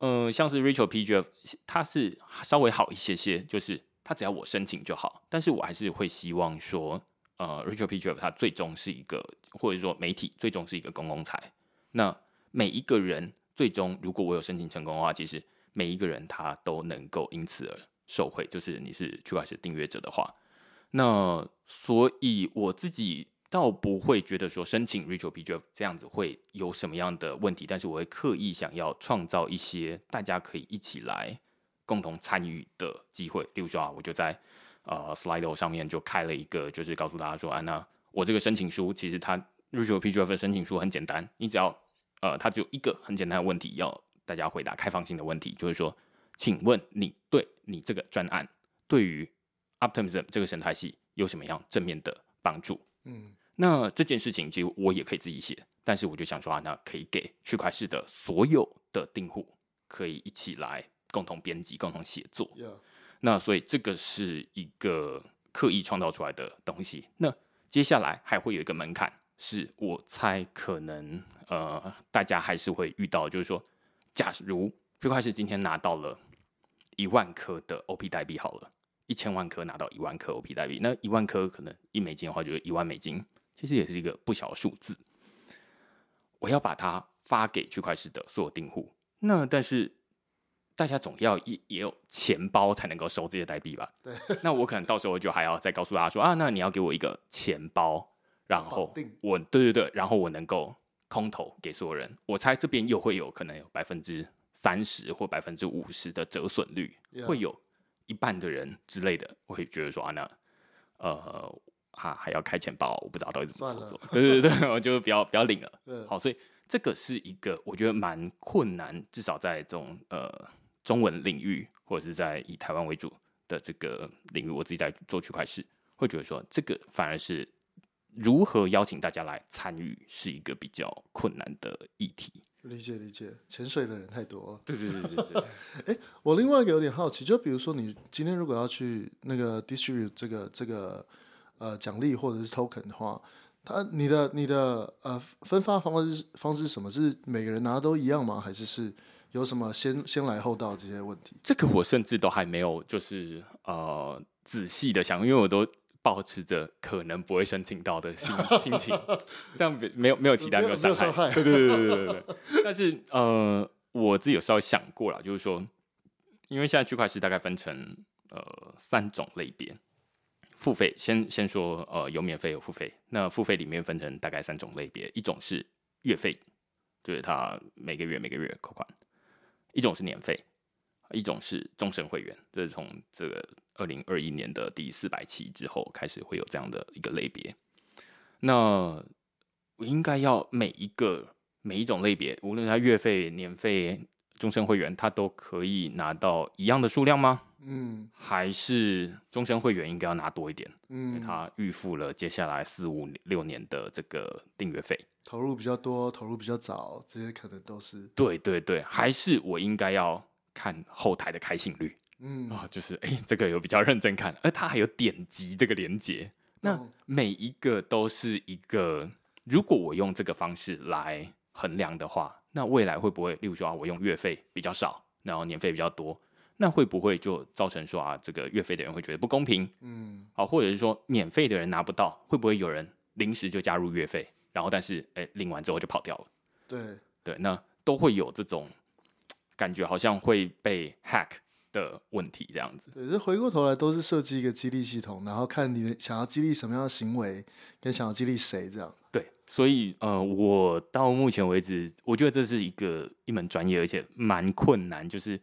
C: 呃，像是 Rachel PGF，它是稍微好一些些，就是他只要我申请就好。但是我还是会希望说，呃，Retro PGF 它最终是一个，或者说媒体最终是一个公共财。那每一个人最终，如果我有申请成功的话，其实每一个人他都能够因此而受惠。就是你是区块链订阅者的话，那所以我自己。倒不会觉得说申请 Retro PGF 这样子会有什么样的问题，但是我会刻意想要创造一些大家可以一起来共同参与的机会。例如说啊，我就在呃 Slido 上面就开了一个，就是告诉大家说啊，那我这个申请书其实它 Retro PGF 的申请书很简单，你只要呃它只有一个很简单的问题要大家回答，开放性的问题，就是说，请问你对你这个专案对于 Optimism 这个生态系有什么样正面的帮助？嗯。那这件事情其实我也可以自己写，但是我就想说啊，那可以给区块势的所有的订户可以一起来共同编辑、共同写作。Yeah. 那所以这个是一个刻意创造出来的东西。那接下来还会有一个门槛，是我猜可能呃大家还是会遇到，就是说，假如区块势今天拿到了一万颗的 OP 代币好了，一千万颗拿到一万颗 OP 代币，那一万颗可能一美金的话就是一万美金。其实也是一个不小的数字，我要把它发给区块链的所有订户。那但是大家总要也也有钱包才能够收这些代币吧？对。那我可能到时候就还要再告诉大家说啊，那你要给我一个钱包，然后我对对对，然后我能够空投给所有人。我猜这边又会有可能有百分之三十或百分之五十的折损率.会有一半的人之类的，我会觉得说啊，那呃。哈，还要开钱包，我不知道到底怎么操作。对对对，我就比较比较领了。对好，所以这个是一个我觉得蛮困难，至少在这种呃中文领域，或者是在以台湾为主的这个领域，我自己在做区块势，会觉得说这个反而是如何邀请大家来参与，是一个比较困难的议题。
B: 理解理解，潜水的人太多了。
C: 对对对对对。
B: 哎，我另外一个有点好奇，就比如说你今天如果要去那个 distribute 这个这个。呃，奖励或者是 token 的话，它你的你的呃分发方式方式是什么？是每个人拿的都一样吗？还是是有什么先先来后到这些问题？
C: 这个我甚至都还没有就是呃仔细的想，因为我都保持着可能不会申请到的心 心情，这样没有没有期待没有伤害，害对对对对对对。但是呃，我自己有稍微想过了，就是说，因为现在区块链大概分成呃三种类别。付费先先说，呃，有免费有付费。那付费里面分成大概三种类别，一种是月费，就是它每个月每个月扣款；一种是年费；一种是终身会员。这是从这个二零二一年的第四百期之后开始会有这样的一个类别。那我应该要每一个每一种类别，无论它月费、年费、终身会员，他都可以拿到一样的数量吗？嗯，还是终身会员应该要拿多一点，嗯，因为他预付了接下来四五六年的这个订阅费，
B: 投入比较多，投入比较早，这些可能都是
C: 对对对，还是我应该要看后台的开信率，嗯。啊、哦，就是哎、欸，这个有比较认真看，而他还有点击这个连接，那每一个都是一个，如果我用这个方式来衡量的话，那未来会不会，例如说啊，我用月费比较少，然后年费比较多？那会不会就造成说啊，这个月费的人会觉得不公平？嗯，啊，或者是说免费的人拿不到，会不会有人临时就加入月费，然后但是哎领完之后就跑掉了？
B: 对
C: 对，那都会有这种感觉好像会被 hack 的问题这样子。
B: 对，这回过头来都是设计一个激励系统，然后看你想要激励什么样的行为，跟想要激励谁这样。
C: 对，所以呃，我到目前为止，我觉得这是一个一门专业，而且蛮困难，就是。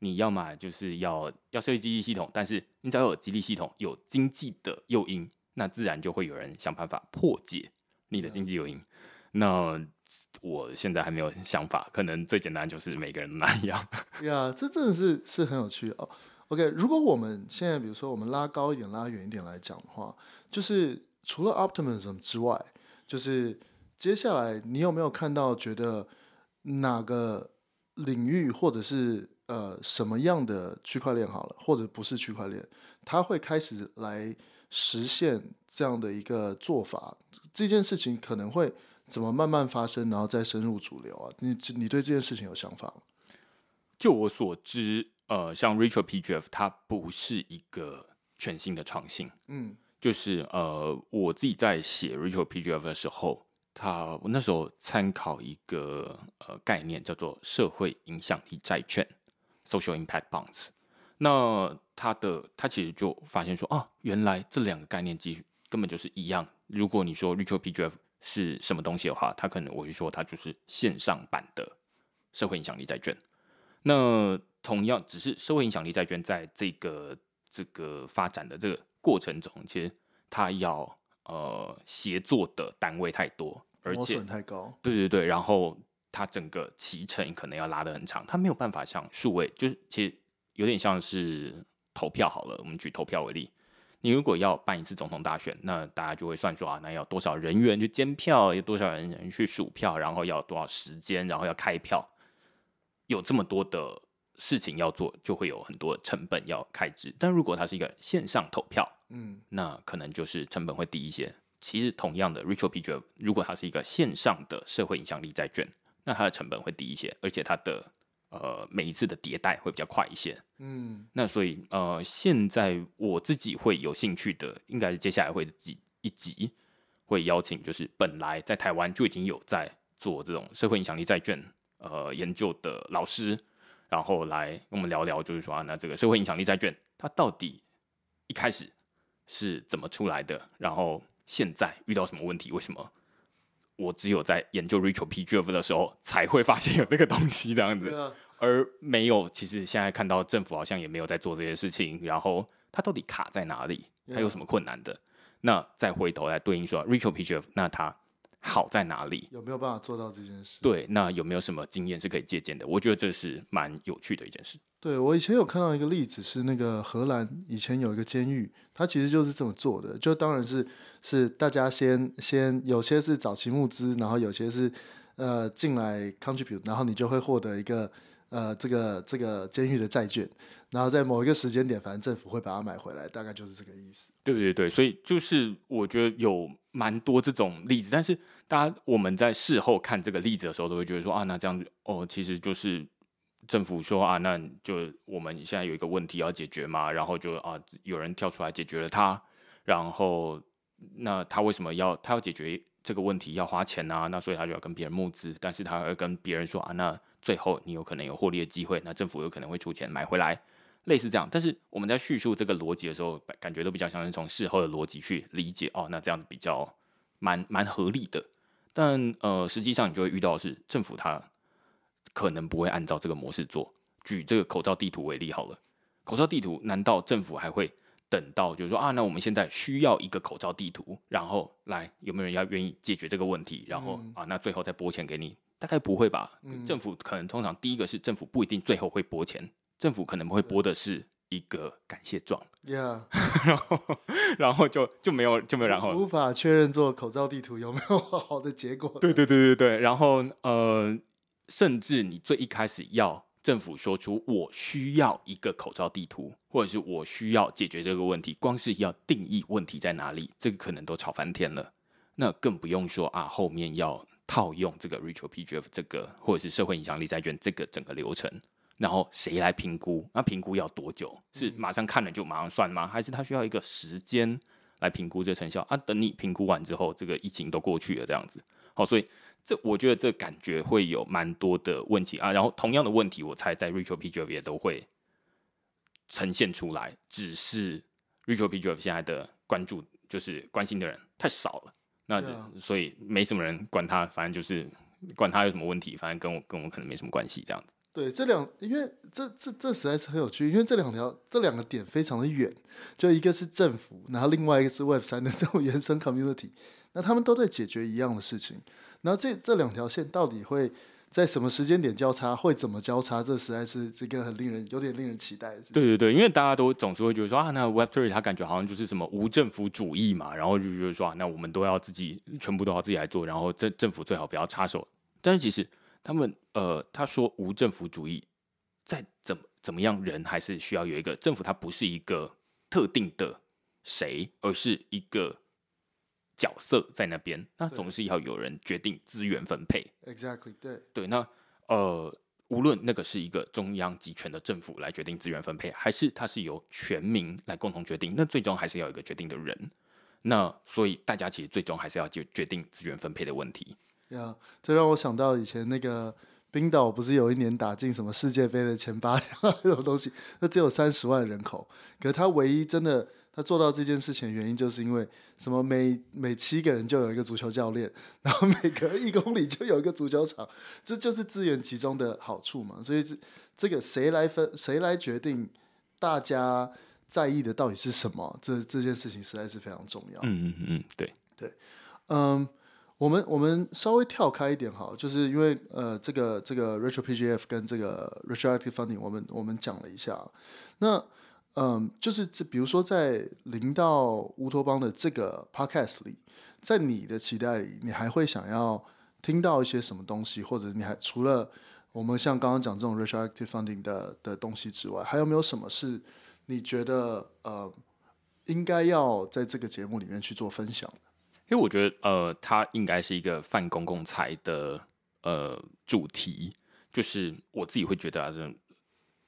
C: 你要么就是要要设计激励系统，但是你只要有激励系统，有经济的诱因，那自然就会有人想办法破解你的经济诱因。那我现在还没有想法，可能最简单就是每个人都那样。
B: 对啊这真的是是很有趣哦。OK，如果我们现在比如说我们拉高一点、拉远一点来讲的话，就是除了 optimism 之外，就是接下来你有没有看到觉得哪个领域或者是呃，什么样的区块链好了，或者不是区块链，它会开始来实现这样的一个做法。这件事情可能会怎么慢慢发生，然后再深入主流啊？你你对这件事情有想法吗？
C: 就我所知，呃，像 Rachel PGF，它不是一个全新的创新。嗯，就是呃，我自己在写 Rachel PGF 的时候。他我那时候参考一个呃概念，叫做社会影响力债券 （Social Impact Bonds）。那他的他其实就发现说，啊，原来这两个概念其实根本就是一样。如果你说 Rachel PGF 是什么东西的话，他可能我会说它就是线上版的社会影响力债券。那同样，只是社会影响力债券在这个这个发展的这个过程中，其实它要呃协作的单位太多。而且
B: 太高，
C: 对对对，然后它整个骑程可能要拉得很长，它没有办法像数位，就是其实有点像是投票好了。我们举投票为例，你如果要办一次总统大选，那大家就会算说啊，那要多少人员去监票，有多少人员去数票，然后要多少时间，然后要开票，有这么多的事情要做，就会有很多成本要开支。但如果它是一个线上投票，嗯，那可能就是成本会低一些。其实同样的，Ritual PGF 如果它是一个线上的社会影响力债券，那它的成本会低一些，而且它的呃每一次的迭代会比较快一些。嗯，那所以呃现在我自己会有兴趣的，应该是接下来会几一集会邀请，就是本来在台湾就已经有在做这种社会影响力债券呃研究的老师，然后来跟我们聊聊，就是说啊，那这个社会影响力债券它到底一开始是怎么出来的，然后。现在遇到什么问题？为什么我只有在研究 Rachel PGF 的时候才会发现有这个东西这样子，啊、而没有？其实现在看到政府好像也没有在做这些事情，然后它到底卡在哪里？它有什么困难的？啊、那再回头来对应说 Rachel PGF，那它。好在哪里？
B: 有没有办法做到这件事？
C: 对，那有没有什么经验是可以借鉴的？我觉得这是蛮有趣的一件事。
B: 对，我以前有看到一个例子，是那个荷兰以前有一个监狱，它其实就是这么做的。就当然是是大家先先有些是早期募资，然后有些是呃进来 contribute，然后你就会获得一个呃这个这个监狱的债券。然后在某一个时间点，反正政府会把它买回来，大概就是这个意思。
C: 对对对，所以就是我觉得有蛮多这种例子，但是大家我们在事后看这个例子的时候，都会觉得说啊，那这样子哦，其实就是政府说啊，那就我们现在有一个问题要解决嘛，然后就啊有人跳出来解决了它，然后那他为什么要他要解决这个问题要花钱啊？那所以他就要跟别人募资，但是他会跟别人说啊，那最后你有可能有获利的机会，那政府有可能会出钱买回来。类似这样，但是我们在叙述这个逻辑的时候，感觉都比较像是从事后的逻辑去理解哦。那这样子比较蛮蛮合理的。但呃，实际上你就会遇到的是政府它可能不会按照这个模式做。举这个口罩地图为例好了，口罩地图难道政府还会等到就是说啊，那我们现在需要一个口罩地图，然后来有没有人要愿意解决这个问题，然后、嗯、啊，那最后再拨钱给你？大概不会吧？嗯、政府可能通常第一个是政府不一定最后会拨钱。政府可能会拨的是一个感谢状
B: ，Yeah.
C: 然后然后就就没有就没有然后
B: 无法确认做口罩地图有没有好的结果。
C: 对对对对对，然后呃，甚至你最一开始要政府说出我需要一个口罩地图，或者是我需要解决这个问题，光是要定义问题在哪里，这个可能都吵翻天了。那更不用说啊，后面要套用这个 Ritual PGF 这个，或者是社会影响力债券这个整个流程。然后谁来评估？那评估要多久？是马上看了就马上算吗？还是他需要一个时间来评估这成效啊？等你评估完之后，这个疫情都过去了，这样子。好，所以这我觉得这感觉会有蛮多的问题啊。然后同样的问题，我猜在 Rachel P. Jeff 也都会呈现出来，只是 Rachel P. Jeff 现在的关注就是关心的人太少了，那、啊、所以没什么人管他，反正就是管他有什么问题，反正跟我跟我可能没什么关系这样子。
B: 对，这两因为这这这实在是很有趣，因为这两条这两个点非常的远，就一个是政府，然后另外一个是 Web 三的这种 原生 Community，那他们都在解决一样的事情，然后这这两条线到底会在什么时间点交叉，会怎么交叉，这实在是这个很令人有点令人期待。
C: 对对对，因为大家都总是会觉得说啊，那 Web Three 它感觉好像就是什么无政府主义嘛，然后就觉得说啊，那我们都要自己全部都要自己来做，然后政政府最好不要插手，但是其实。他们呃，他说无政府主义，再怎么怎么样，人还是需要有一个政府，它不是一个特定的谁，而是一个角色在那边。那总是要有人决定资源分配。
B: Exactly，对
C: 对。那呃，无论那个是一个中央集权的政府来决定资源分配，还是它是由全民来共同决定，那最终还是要有一个决定的人。那所以大家其实最终还是要决决定资源分配的问题。
B: 呀，这让我想到以前那个冰岛不是有一年打进什么世界杯的前八强 这种东西，那只有三十万人口，可是他唯一真的他做到这件事情的原因，就是因为什么每每七个人就有一个足球教练，然后每隔一公里就有一个足球场，这就是资源集中的好处嘛。所以这这个谁来分，谁来决定大家在意的到底是什么？这这件事情实在是非常重要。
C: 嗯嗯嗯，对
B: 对，嗯。我们我们稍微跳开一点哈，就是因为呃，这个这个 retro PGF 跟这个 retroactive funding，我们我们讲了一下。那嗯、就是这比如说在零到乌托邦的这个 podcast 里，在你的期待里，你还会想要听到一些什么东西，或者你还除了我们像刚刚讲这种 retroactive funding 的的东西之外，还有没有什么是你觉得呃应该要在这个节目里面去做分享？
C: 因为我觉得，呃，它应该是一个泛公共财的呃主题，就是我自己会觉得啊，这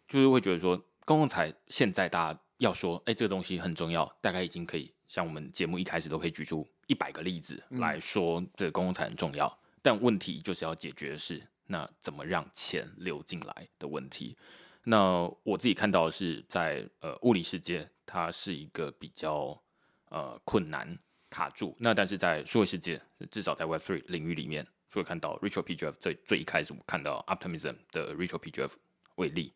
C: 就是会觉得说，公共财现在大家要说，哎，这个东西很重要，大概已经可以像我们节目一开始都可以举出一百个例子来说，这个公共财很重要。嗯。但问题就是要解决的是，那怎么让钱流进来的问题。那我自己看到的是在呃物理世界，它是一个比较呃困难。卡住，那但是在数位世界，至少在 Web Three 领域里面，就会看到 Rachel P. Jeff 最最一开始我看到 Optimism 的 Rachel P. Jeff 为例，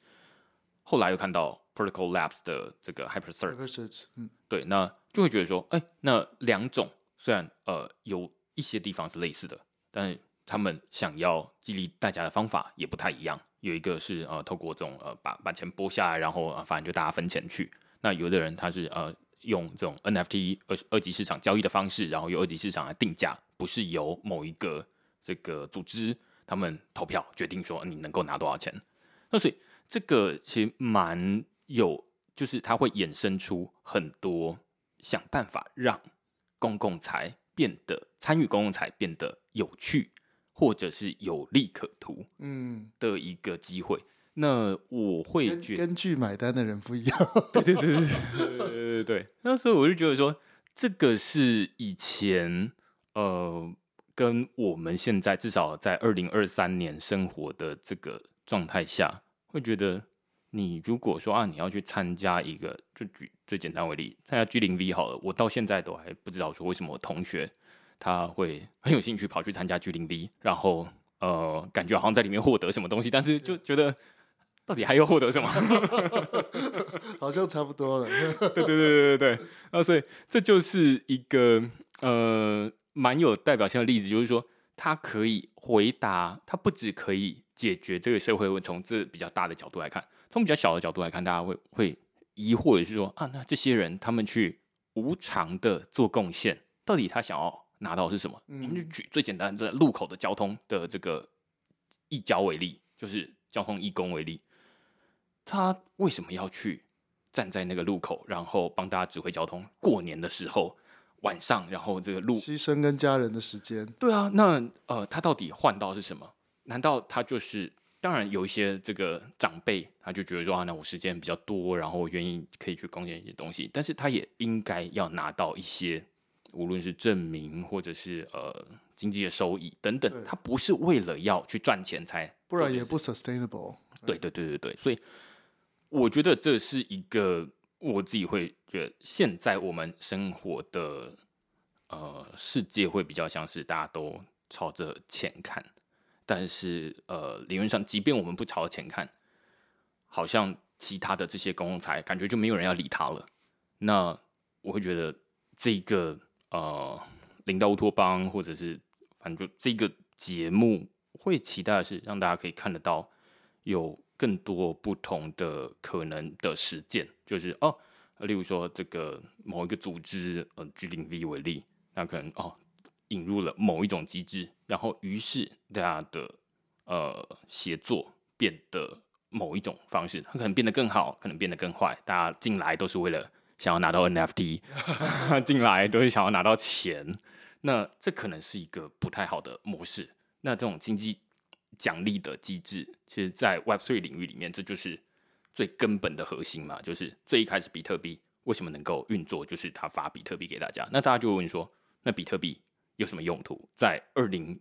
C: 后来又看到 Protocol Labs 的这个 Hypercerts，嗯，对，那就会觉得说，哎、欸，那两种虽然呃有一些地方是类似的，但他们想要激励大家的方法也不太一样。有一个是呃透过这种呃把把钱拨下来，然后、呃、反正就大家分钱去。那有的人他是呃。用这种 NFT 二二级市场交易的方式，然后由二级市场来定价，不是由某一个这个组织他们投票决定说你能够拿多少钱。那所以这个其实蛮有，就是它会衍生出很多想办法让公共财变得参与公共财变得有趣，或者是有利可图，嗯的一个机会。嗯那我会觉
B: 根据买单的人不一样，
C: 对对对对对对对对。那所以我就觉得说，这个是以前呃，跟我们现在至少在二零二三年生活的这个状态下，会觉得你如果说啊，你要去参加一个，就举最简单为例，参加 G 零 V 好了，我到现在都还不知道说为什么我同学他会很有兴趣跑去参加 G 零 V，然后呃，感觉好像在里面获得什么东西，但是就觉得。到底还要获得什么？
B: 好像差不多了。
C: 对对对对对对。那所以这就是一个呃蛮有代表性的例子，就是说它可以回答，它不只可以解决这个社会问题，从这比较大的角度来看，从比较小的角度来看，大家会会疑惑的是说啊，那这些人他们去无偿的做贡献，到底他想要拿到的是什么？我们就举最简单的这路口的交通的这个义交为例，就是交通义工为例。他为什么要去站在那个路口，然后帮大家指挥交通？过年的时候晚上，然后这个路
B: 牺牲跟家人的时间。
C: 对啊，那呃，他到底换到是什么？难道他就是？当然有一些这个长辈，他就觉得说啊，那我时间比较多，然后我愿意可以去贡献一些东西。但是他也应该要拿到一些无论是证明或者是呃经济的收益等等，他不是为了要去赚钱才，
B: 不然也不 sustainable。
C: 对对对对对，所以我觉得这是一个我自己会觉得，现在我们生活的呃世界会比较像是大家都朝着前看，但是呃理论上，即便我们不朝着钱看，好像其他的这些公共财感觉就没有人要理他了。那我会觉得这个呃领导乌托邦，或者是反正就这个节目，会期待的是让大家可以看得到。有更多不同的可能的实践，就是哦，例如说这个某一个组织，呃，G 零 V 为例，那可能哦引入了某一种机制，然后于是大家的呃协作变得某一种方式，它可能变得更好，可能变得更坏。大家进来都是为了想要拿到 NFT，进来都是想要拿到钱，那这可能是一个不太好的模式。那这种经济。奖励的机制，其实，在 Web3 领域里面，这就是最根本的核心嘛。就是最一开始，比特币为什么能够运作，就是他发比特币给大家。那大家就会问说，那比特币有什么用途？在二零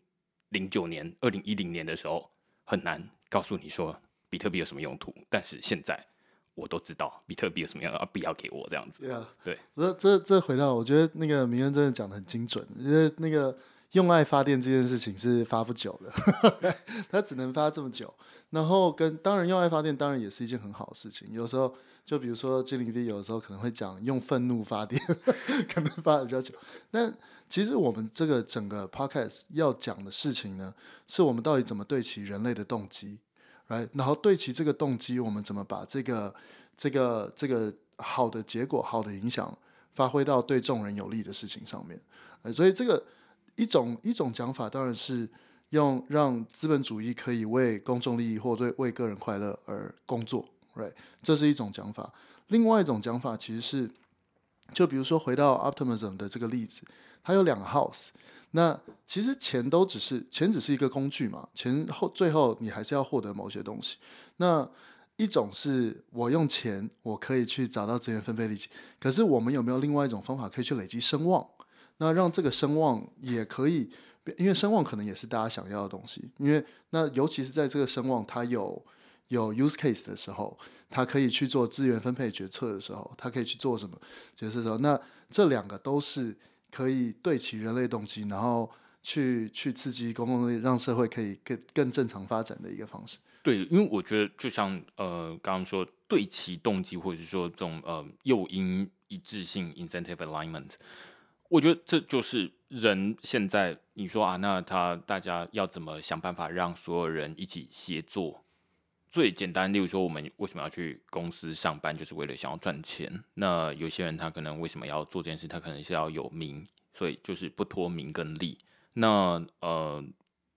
C: 零九年、二零一零年的时候，很难告诉你说比特币有什么用途。但是现在，我都知道比特币有什么样的必要给我这样子。对，
B: 这这这回到，我觉得那个明恩真的讲的很精准，因为那个。用爱发电这件事情是发不久的，它只能发这么久。然后跟当然用爱发电当然也是一件很好的事情。有时候就比如说 G0V 有的时候可能会讲用愤怒发电，可能发的比较久。但其实我们这个整个 Podcast 要讲的事情呢，是我们到底怎么对齐人类的动机来然后对齐这个动机，我们怎么把这个这个这个好的结果、好的影响发挥到对众人有利的事情上面。所以这个。一种一种讲法当然是用让资本主义可以为公众利益或对为个人快乐而工作，right？这是一种讲法。另外一种讲法其实是，就比如说回到 Optimism 的这个例子，它有两个 house。那其实钱都只是钱，只是一个工具嘛。钱后最后你还是要获得某些东西。那一种是我用钱，我可以去找到资源分配利己。可是我们有没有另外一种方法可以去累积声望？那让这个声望也可以，因为声望可能也是大家想要的东西。因为那尤其是在这个声望它有有 use case 的时候，它可以去做资源分配决策的时候，它可以去做什么决策的时候，那这两个都是可以对齐人类动机，然后去去刺激公共力，让社会可以更更正常发展的一个方式。
C: 对，因为我觉得就像呃刚刚说对齐动机，或者是说这种呃诱因一致性 incentive alignment。我觉得这就是人现在你说啊，那他大家要怎么想办法让所有人一起协作？最简单，例如说我们为什么要去公司上班，就是为了想要赚钱。那有些人他可能为什么要做这件事？他可能是要有名，所以就是不脱名跟利。那呃，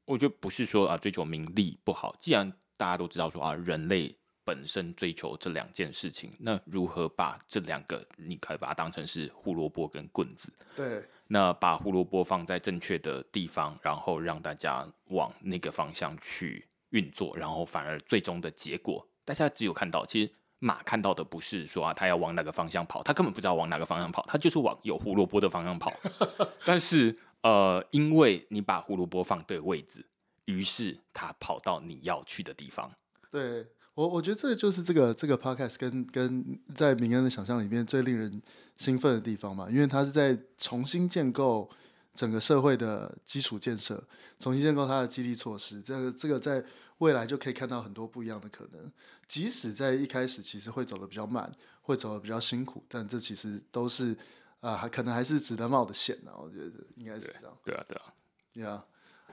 C: 我觉得不是说啊追求名利不好，既然大家都知道说啊人类。本身追求这两件事情，那如何把这两个，你可以把它当成是胡萝卜跟棍子？
B: 对，
C: 那把胡萝卜放在正确的地方，然后让大家往那个方向去运作，然后反而最终的结果，大家只有看到，其实马看到的不是说啊，它要往哪个方向跑，它根本不知道往哪个方向跑，它就是往有胡萝卜的方向跑。但是呃，因为你把胡萝卜放对位置，于是它跑到你要去的地方。
B: 对。我我觉得这就是这个这个 podcast 跟跟在明恩的想象里面最令人兴奋的地方嘛，因为他是在重新建构整个社会的基础建设，重新建构它的激励措施，这个这个在未来就可以看到很多不一样的可能。即使在一开始其实会走的比较慢，会走的比较辛苦，但这其实都是啊，可能还是值得冒的险呢。我觉得应该是这样。
C: 对，对啊，对啊，
B: 对啊，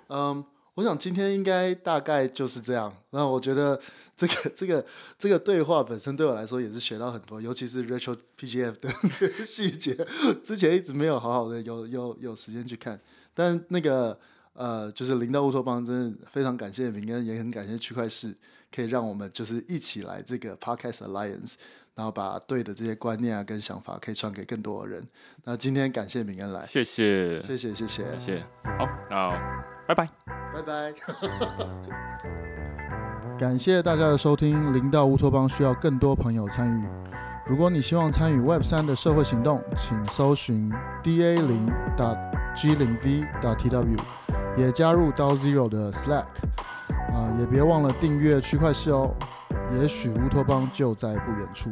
B: 嗯。我想今天应该大概就是这样。那我觉得这个这个这个对话本身对我来说也是学到很多，尤其是 Rachel PGF 的 细节，之前一直没有好好的有有有时间去看。但那个呃，就是零到乌托邦，真的非常感谢明恩，也很感谢区块市，可以让我们就是一起来这个 Podcast Alliance，然后把对的这些观念啊跟想法可以传给更多的人。那今天感谢明恩来，
C: 谢谢，
B: 谢谢，谢谢，
C: 谢谢。好，那拜拜。
B: 拜拜！感谢大家的收听。零到乌托邦需要更多朋友参与，如果你希望参与 Web 三的社会行动，请搜寻 da 零 .g 零 v .tw，也加入 DAO Zero 的 Slack，啊，也别忘了订阅区块势哦，也许乌托邦就在不远处。